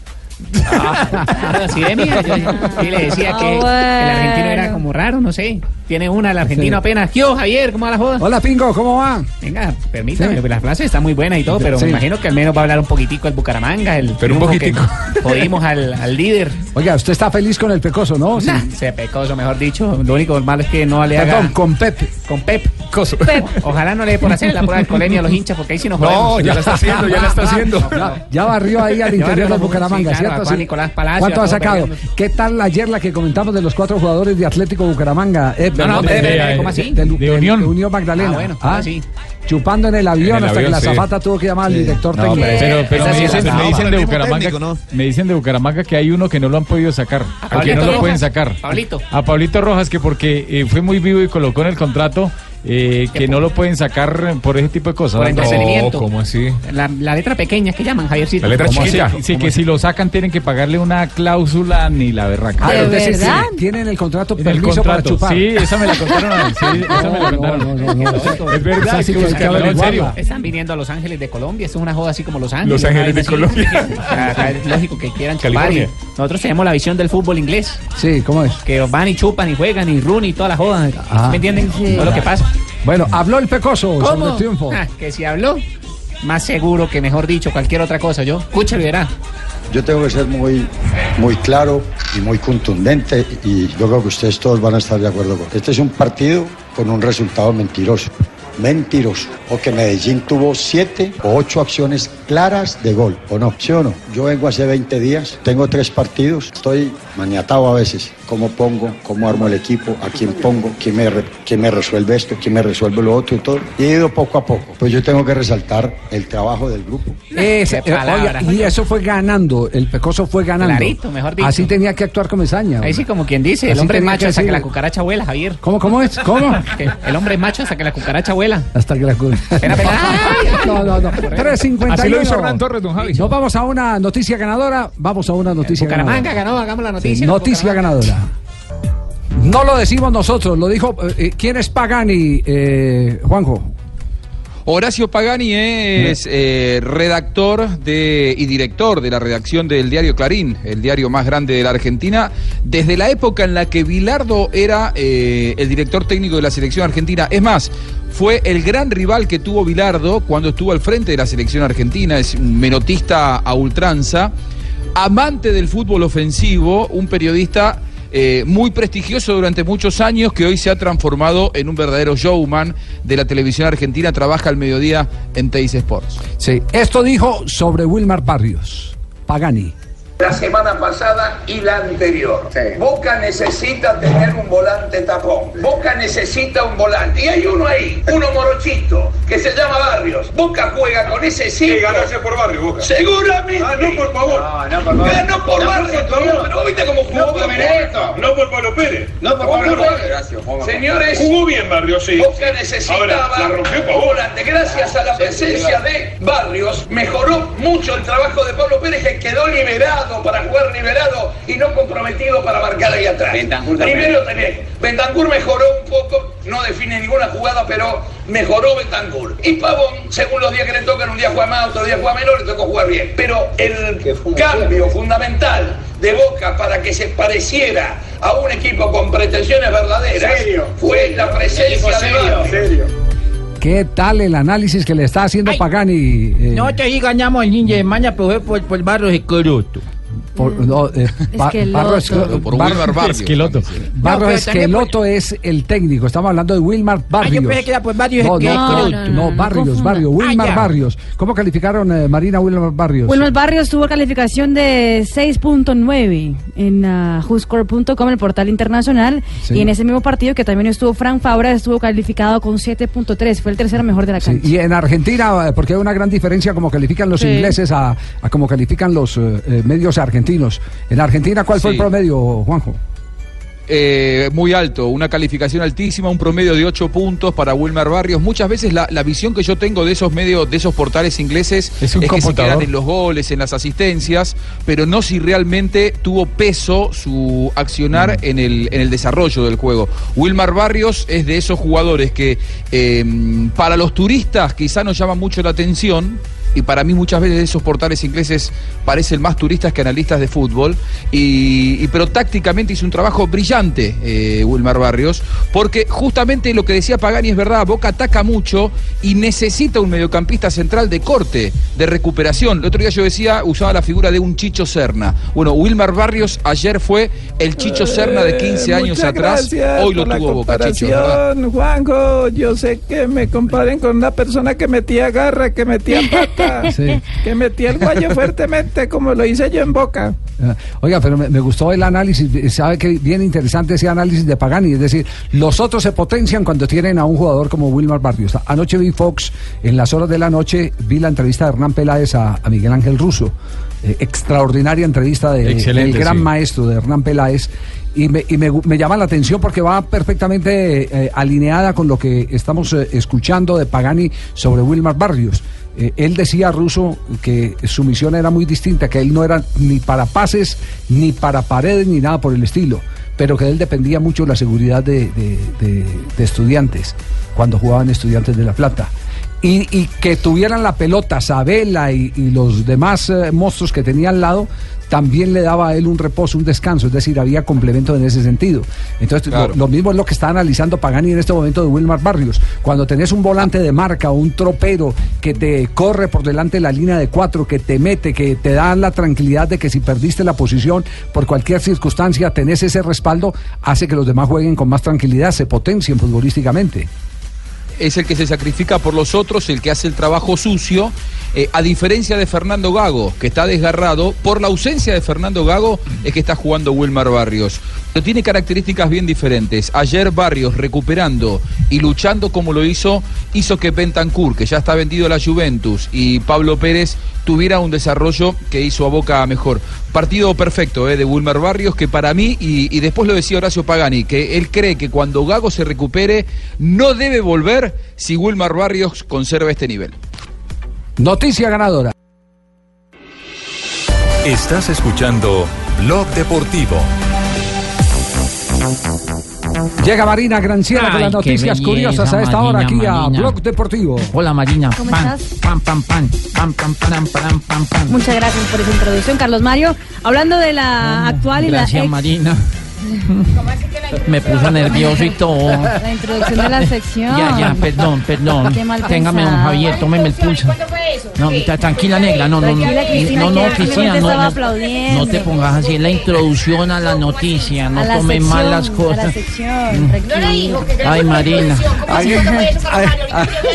Sí, de mí, yo- yo le decía que el argentino era como raro, no sé. Tiene una, el argentino Sí. apenas. ¿Qué Javier? ¿Cómo va la joda? Hola, Pingo, ¿cómo va? Venga, permítame, Sí. pues la frase está muy buena y todo, pero Sí. me imagino que al menos va a hablar un poquitico el Bucaramanga, el Pero un poquitico. Jodimos al, al líder. Oiga, usted está feliz con el pecoso, ¿no? Sí. Nah, se pecoso, mejor dicho. Lo único malo es que no le haga... Perdón, con Pep. Con Pep. Coso. Ojalá no le dé por hacer la prueba de alcoholemia a los hinchas, porque ahí sí nos No, jodemos. ya la está haciendo, ya la está haciendo. Ya, ya barrió ahí al interior barrió de los- Bucaramanga, sí, claro, ¿cierto? a Juan Sí. Nicolás Palacio, ¿Cuánto a ha sacado? peleando. ¿Qué tal ayer la que comentamos de los cuatro jugadores de Atlético Bucaramanga? Eh, No, no, de- espere, de- ¿cómo así? De, De Unión. de Unión Magdalena. Ah, bueno, Ah, sí. Chupando en el avión En el hasta que avión, la sí. zafata tuvo que llamar al director No, técnico. pero, pero, me dicen, la me dicen de Bucaramanga, técnico, ¿no? me dicen de Bucaramanga que hay uno que no lo han podido sacar, al que Pablito no lo Rojas. pueden sacar. Pablito. A Pablito Rojas que porque eh, fue muy vivo y colocó en el contrato eh, que no lo pueden sacar por ese tipo de cosas. Por ¿no? entretenimiento. No, ¿cómo así? La, la letra pequeña que llaman, Javiercito. La letra ¿Cómo chiquita. así? Sí, que si lo sacan tienen que pagarle una cláusula ni la berraca. Ah, ¿De es decir, verdad? sí, tienen el contrato En el permiso para contrato, chupar. sí, esa me la contaron. Sí, esa me la contaron. no, no, no, no. Es verdad, Esa sí hay que que en serio. Están viniendo a Los Ángeles de Colombia. Es una joda así como Los Ángeles. Los Ángeles de. Colombia. Es lógico que quieran chupar. Nosotros tenemos la visión del fútbol inglés. Sí, ¿cómo es? Que van y chupan y juegan y run y toda la joda. Ah. ¿Me entienden? Sí. No es lo que pasa. Bueno, habló el pecoso sobre el triunfo. Ah, que si habló, más seguro que mejor dicho cualquier otra cosa. Yo, escúchalo y verá. Yo tengo que ser muy, muy claro y muy contundente y yo creo que ustedes todos van a estar de acuerdo con Este es un partido con un resultado mentiroso. Mentiroso. Porque Medellín tuvo siete o ocho acciones claras de gol, ¿o no? ¿Sí o no? Yo vengo hace 20 días, tengo tres partidos, estoy maniatado a veces. ¿Cómo pongo? ¿Cómo armo el equipo? ¿A quién pongo? ¿Quién me, re- quién me resuelve esto? ¿Quién me resuelve lo otro y todo? Y he ido poco a poco. Pues yo tengo que resaltar el trabajo del grupo. Qué eh, palabra. y eso fue ganando, el pecoso fue ganando. Clarito, mejor dicho. Así tenía que actuar Comesaña. Ahí sí, como quien dice, el hombre macho que hasta que la cucaracha vuela, Javier. ¿Cómo, cómo es? ¿Cómo? El hombre es macho hasta que la cucaracha vuela. Hasta que la cu- No, no, no. 351. Así lo hizo Hernán Torres, don Javi. Nos vamos a una noticia ganadora. Vamos a una noticia Bucaramanga ganadora. ganó, hagamos la Sí, noticia. noticia ganadora. No lo decimos nosotros, lo dijo. eh, eh, ¿Quién es Pagani, eh, Juanjo? Horacio Pagani es eh, redactor de, y director de la redacción del diario Clarín, el diario más grande de la Argentina, desde la época en la que Bilardo era eh, el director técnico de la selección argentina. Es más, fue el gran rival que tuvo Bilardo cuando estuvo al frente de la selección argentina, es un menotista a ultranza, amante del fútbol ofensivo, un periodista eh, muy prestigioso durante muchos años que hoy se ha transformado en un verdadero showman de la televisión argentina, trabaja al mediodía en Teis Sports. Sí, esto dijo sobre Wilmar Barrios. Pagani. La semana pasada y la anterior. Boca necesita tener un volante tapón. Boca necesita un volante. Y hay uno ahí, uno morochito, que se llama Barrios. Boca juega con ese sí. ganarse por Barrios, Boca. Seguramente. Ah, no, por favor. No, por favor. Ganó por No, Barrios, por favor. pero viste cómo jugó No por Benedetto. No por Pablo Pérez. No por Pablo Pérez. Señores, Jugó bien Barrios, sí. Boca necesitaba Ahora, la rompió un volante. Gracias a la presencia de Barrios, mejoró mucho el trabajo de Pablo Pérez, que quedó liberado para jugar liberado y no comprometido para marcar ahí atrás. Primero tenés, Bentancur mejoró un poco, no define ninguna jugada, pero mejoró Bentancur. Y Pavón, según los días que le tocan, un día juega más, otro día juega menos, le tocó jugar bien. Pero el cambio fundamental de Boca para que se pareciera a un equipo con pretensiones verdaderas fue la presencia de Barrios. ¿Qué tal el análisis que le está haciendo Pagani? eh, Nosotros sí ganamos el ninja de maña, pero fue por, por Barros Esqueloto. Por- no, eh, Ba-. Barro Esque- Por Barro- Wilmar Barrios. Esqueloto. Barro No, también Esqueloto es el técnico. Estamos hablando de Wilmar Barrios. Ah, yo pensé que era por Barrios no, no, Esqueloto. no, no, Barrios, Barrios. Wilmar Ah. Barrios. ¿Cómo calificaron eh, Marina Wilmar Barrios? Wilmer Barrios tuvo calificación de 6.9 en uh, el portal internacional. Sí. Y en ese mismo partido que también estuvo Frank Fabra, estuvo calificado con 7.3. Fue el tercero mejor de la Sí, cancha. y en Argentina, eh, porque hay una gran diferencia como califican los Sí. ingleses a, a como califican los eh, eh, medios argentinos. En Argentina, ¿cuál fue el promedio, Juanjo? Eh, muy alto, una calificación altísima, un promedio de 8 puntos para Wilmer Barrios. Muchas veces la, la visión que yo tengo de esos medios, de esos portales ingleses, Es un que se quedan en los goles, en las asistencias, pero no si realmente tuvo peso su accionar en, el, en el desarrollo del juego. Wilmar Barrios es de esos jugadores que eh, para los turistas quizá nos llama mucho la atención. Y para mí muchas veces esos portales ingleses parecen más turistas que analistas de fútbol. Y, y- pero tácticamente hizo un trabajo brillante eh, Wilmar Barrios, porque justamente lo que decía Pagani es verdad, Boca ataca mucho y necesita un mediocampista central de corte, de recuperación. El otro día yo decía, usaba la figura de un Chicho Serna. Bueno, Wilmar Barrios ayer fue el Chicho Serna de 15 años Muchas atrás, hoy lo tuvo Boca, Chicho, Juanjo, yo sé que me comparen con una persona que metía garra, que metía pata, Sí. que metía el guayo fuertemente, como lo hice yo en Boca. Ah, Oiga, pero me, me gustó el análisis, sabe que bien interesante ese análisis de Pagani, es decir, los otros se potencian cuando tienen a un jugador como Wilmar Barrios. Anoche vi Fox, en las horas de la noche, vi la entrevista de Hernán Peláez a, a Miguel Ángel Russo. Eh, extraordinaria entrevista de, del gran sí. maestro de Hernán Peláez. Y, me, y me llama la atención porque va perfectamente eh, alineada con lo que estamos eh, escuchando de Pagani sobre Wilmar Barrios. Eh, él decía Russo que su misión era muy distinta, que él no era ni para pases, ni para paredes, ni nada por el estilo, pero que él dependía mucho la seguridad de- de estudiantes cuando jugaban estudiantes de La Plata. Y, y que tuvieran la pelota, Sabela y, y los demás eh, monstruos que tenía al lado, también le daba a él un reposo, un descanso, es decir, había complemento en ese sentido. Entonces, Claro. lo, lo mismo es lo que está analizando Pagani en este momento de Wilmar Barrios. Cuando tenés un volante de marca o un tropero que te corre por delante de la línea de cuatro, que te mete, que te da la tranquilidad de que si perdiste la posición por cualquier circunstancia, tenés ese respaldo, hace que los demás jueguen con más tranquilidad, se potencien futbolísticamente. Es el que se sacrifica por los otros, el que hace el trabajo sucio. Eh, a diferencia de Fernando Gago, que está desgarrado, por la ausencia de Fernando Gago es que está jugando Wilmar Barrios. Pero tiene características bien diferentes. Ayer Barrios recuperando y luchando como lo hizo, hizo que Bentancur, que ya está vendido a la Juventus, y Pablo Pérez tuviera un desarrollo que hizo a Boca mejor. Partido perfecto eh, de Wilmar Barrios, que para mí, y, y después lo decía Horacio Pagani, que él cree que cuando Gago se recupere, no debe volver si Wilmar Barrios conserva este nivel. Noticia ganadora. Estás escuchando Blog Deportivo. Llega Marina Granciera con las noticias curiosas a esta hora aquí a Blog Deportivo. Hola Marina. ¿Cómo estás? Pam, pam, pam, pam, pam, pam, pam, pam, Muchas gracias por esa introducción, Carlos Mario. Hablando de la ah, actual y la ex... Marina. Me puso nervioso y todo. La introducción de la sección. Ya, ya, perdón, perdón. Qué mal Téngame, don. Javier, tómeme el pulso. No, tranquila, negra, no, no, no. Tranquila, Cristina, No, no, que Cristina, te no, no. aplaudiendo. No te pongas así, es la introducción a la noticia, no a la tomes sección, mal las A la cosas. sección, tranquilo. Ay, Marina. Ay,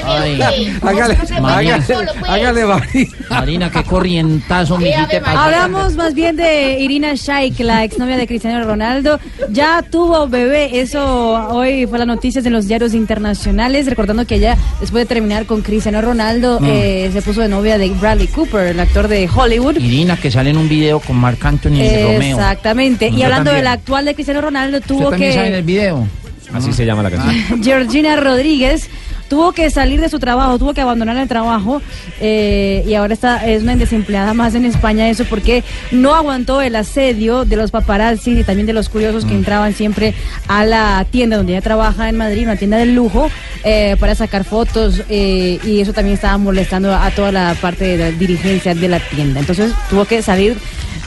Ay, Hágale, Marina. hágale, hágale, Marina. Marina, qué corrientazo para Hablamos más bien de Irina Shayk, la exnovia de Cristiano Ronaldo. Ya tuvo bebé, eso hoy fue las noticias en los diarios internacionales, recordando que ella, después de terminar con Cristiano Ronaldo, Mm. eh, se puso de novia de Bradley Cooper, el actor de Hollywood. Irina, que sale en un video con Marc Anthony y Romeo. Exactamente. Y hablando también. del actual de Cristiano Ronaldo, ¿Usted tuvo sale en el que... video? Así se llama la canción. Georgina Rodríguez tuvo que salir de su trabajo, tuvo que abandonar el trabajo eh, y ahora está es una desempleada más en España eso porque no aguantó el asedio de los paparazzi y también de los curiosos Mm. que entraban siempre a la tienda donde ella trabaja en Madrid, una tienda de lujo eh, para sacar fotos eh, y eso también estaba molestando a toda la parte de la dirigencia de la tienda. Entonces tuvo que salir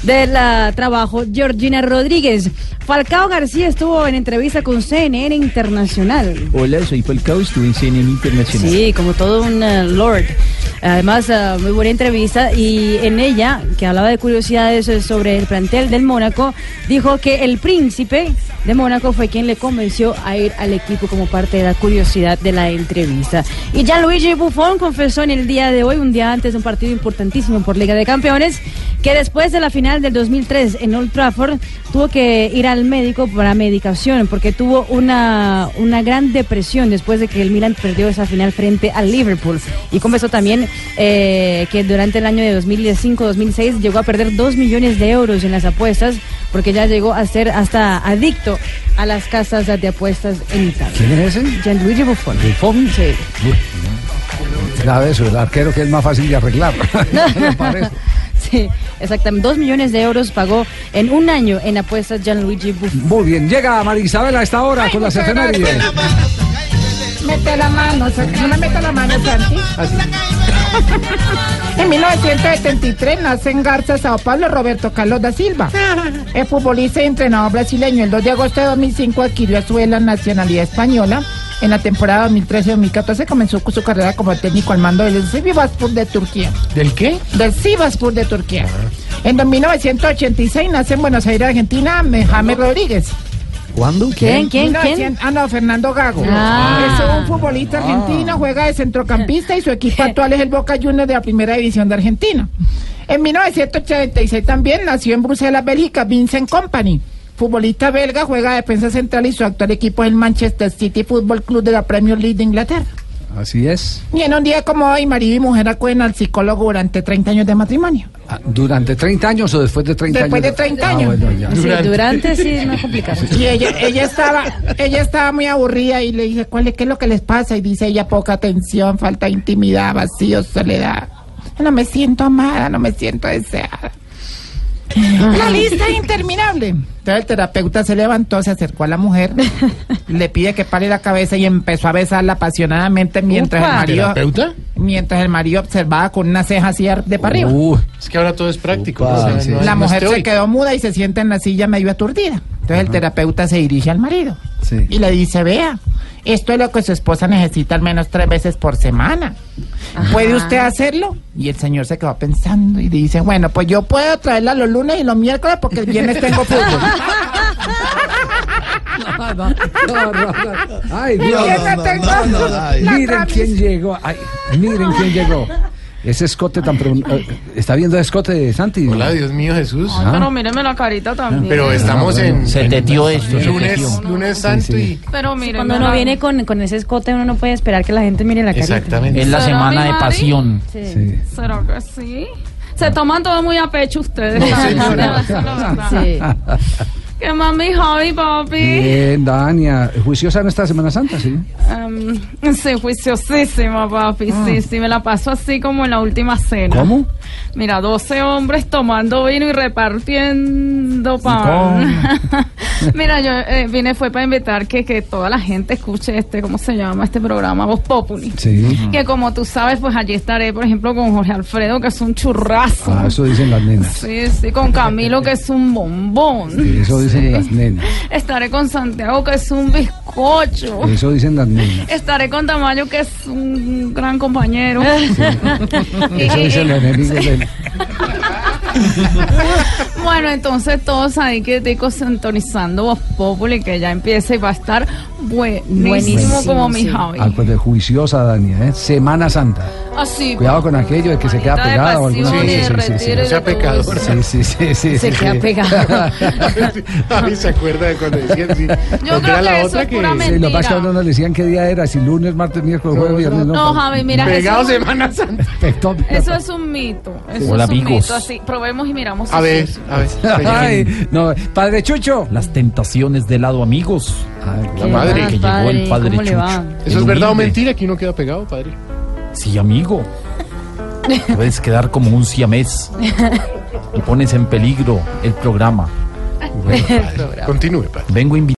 del ah, trabajo Georgina Rodríguez. Falcao García estuvo en entrevista con CNN Internacional. Hola, soy Falcao, estuve en CNN Internacional. Sí, como todo un eh, lord. Además, eh, muy buena entrevista y en ella, que hablaba de curiosidades eh, sobre el plantel del Mónaco, dijo que el príncipe de Mónaco fue quien le convenció a ir al equipo como parte de la curiosidad de la entrevista. Y Gianluigi Buffon confesó en el día de hoy, un día antes de un partido importantísimo por Liga de Campeones, que después de la final del 2003 en Old Trafford tuvo que ir al médico para medicación porque tuvo una, una gran depresión después de que el Milan perdió esa final frente al Liverpool. Y confesó también eh, que durante el año de 2005-2006 llegó a perder 2 millones de euros en las apuestas porque ya llegó a ser hasta adicto a las casas de apuestas en Italia. ¿Quién es ese? Gianluigi Buffon. ¿Buffon? Sí. Grave eso, el arquero que es más fácil de arreglar. Parece. Sí, exactamente. Dos millones de euros pagó en un año en apuestas Gianluigi Buffon. Muy bien, llega María Isabel a esta hora con las efemérides. Mete la mano, Santi. no me meta la mano, Santi. En 1973 nace en Garza, Sao Paulo, Roberto Carlos da Silva. Es futbolista y entrenador brasileño. El 2 de agosto de 2005 adquirió a su la nacionalidad española. En la temporada 2013-2014 comenzó su carrera como técnico al mando del Sivasspor de Turquía. ¿Del qué? Del Sivasspor de Turquía. En 1986 nace en Buenos Aires, Argentina, James Rodríguez. ¿Cuándo? ¿Quién? ¿Quién? 1900 ¿Quién? Ah, no, Fernando Gago. Ah. Es un futbolista argentino, juega de centrocampista y su equipo actual es el Boca Juniors de la Primera División de Argentina. En 1986 también nació en Bruselas, Bélgica, Vincent Company. Futbolista belga, juega de defensa central y su actual equipo es el Manchester City Football Club de la Premier League de Inglaterra. Así es. Y en un día como hoy, marido y mujer acuden al psicólogo durante 30 años de matrimonio. Ah, ¿Durante 30 años o después de 30 Después años? de 30 Ah, años. bueno, ya. Sí, durante sí es más complicado. Y ella, ella estaba, ella estaba muy aburrida y le dije, ¿cuál es, qué es lo que les pasa? Y dice ella, poca atención, falta de intimidad, vacío, soledad. No me siento amada, no me siento deseada. La lista es interminable. Entonces el terapeuta se levantó, se acercó a la mujer, le pide que pare la cabeza y empezó a besarla apasionadamente mientras Upa. el marido, ¿Terapeuta? mientras el marido observaba con una ceja así de para arriba. Uh, Es que ahora todo es práctico. Upa, ¿no? O sea, sí. no es- La mujer se quedó muda y se sienta en la silla medio aturdida. Entonces el terapeuta se dirige al marido Sí. y le dice, vea, esto es lo que su esposa necesita al menos tres veces por semana. ¿Puede usted hacerlo? Y el señor se quedó pensando y dice, bueno, pues yo puedo traerla los lunes y los miércoles porque el viernes tengo fútbol. no, no, no, no. Ay, Dios. Miren quién llegó. Ay, miren quién llegó. Ese escote tan pro- ¿Está viendo escote de Santi? Hola, Dios mío, Jesús. Ah. Pero míreme la carita también. Pero estamos Ah, en. Se teteó esto, Lunes, lunes santo y. Pero mire, Cuando uno viene con, con ese escote, uno no puede esperar que la gente mire la carita. Exactamente. Es la ¿Será semana de pasión. Sí. ¿Será que sí? Se toman todo muy a pecho ustedes. No. Sí. ¿Qué más, mi Javi, papi? Bien, Dania. ¿Juiciosa en esta Semana Santa? Sí. Em, sí, juiciosísima, papi. Sí, sí, me la paso así como en la última cena. Ah. ¿Cómo? Mira, 12 hombres tomando vino y repartiendo pan. Mira, yo eh, vine fue para invitar que, que toda la gente escuche este, ¿cómo se llama? Este programa, Voz Populi. Sí. Que como tú sabes, pues allí estaré, por ejemplo, con Jorge Alfredo, que es un churrazo. Ah, eso dicen las nenas. Sí, sí, con Camilo, que es un bombón. Sí, Eso dicen las nenas. Estaré con Santiago, que es un bizcocho. Eso dicen las nenas. Estaré con Tamayo, que es un gran compañero. Eso dicen los enemigos de. Bueno, entonces todos ahí que digo sintonizando Voz Populi, que ya empieza y va a estar buenísimo, Buenísimo, como mi sí. Javi. Ah, pues de juiciosa, Dania, ¿eh? Semana Santa. Así. Cuidado con aquello de que se queda pegada o alguna Sí, sí, sí, sí. de todo eso. Sí, sí, sí, sí, Se queda pegado. Ay, se acuerda de cuando decían sí. Yo creo que eso es pura Sí, lo que pasa es que mentira. no le decían qué día era, si lunes, martes, miércoles, jueves, viernes. No, Javi, mira, Pegado eso, Semana Santa. eso es un mito. Eso Hola, es un amigos. mito. Así, probemos y miramos. A si ver, a ver. Ay, no, padre Chucho. Las tentaciones del lado amigos. La madre. Que llegó el padre ¿Cómo le Chucho. ¿Eso es verdad o mentira que uno queda pegado, padre? Sí, amigo. Puedes quedar como un siamés. Y pones en peligro el programa. Continúe, padre. Vengo a invitar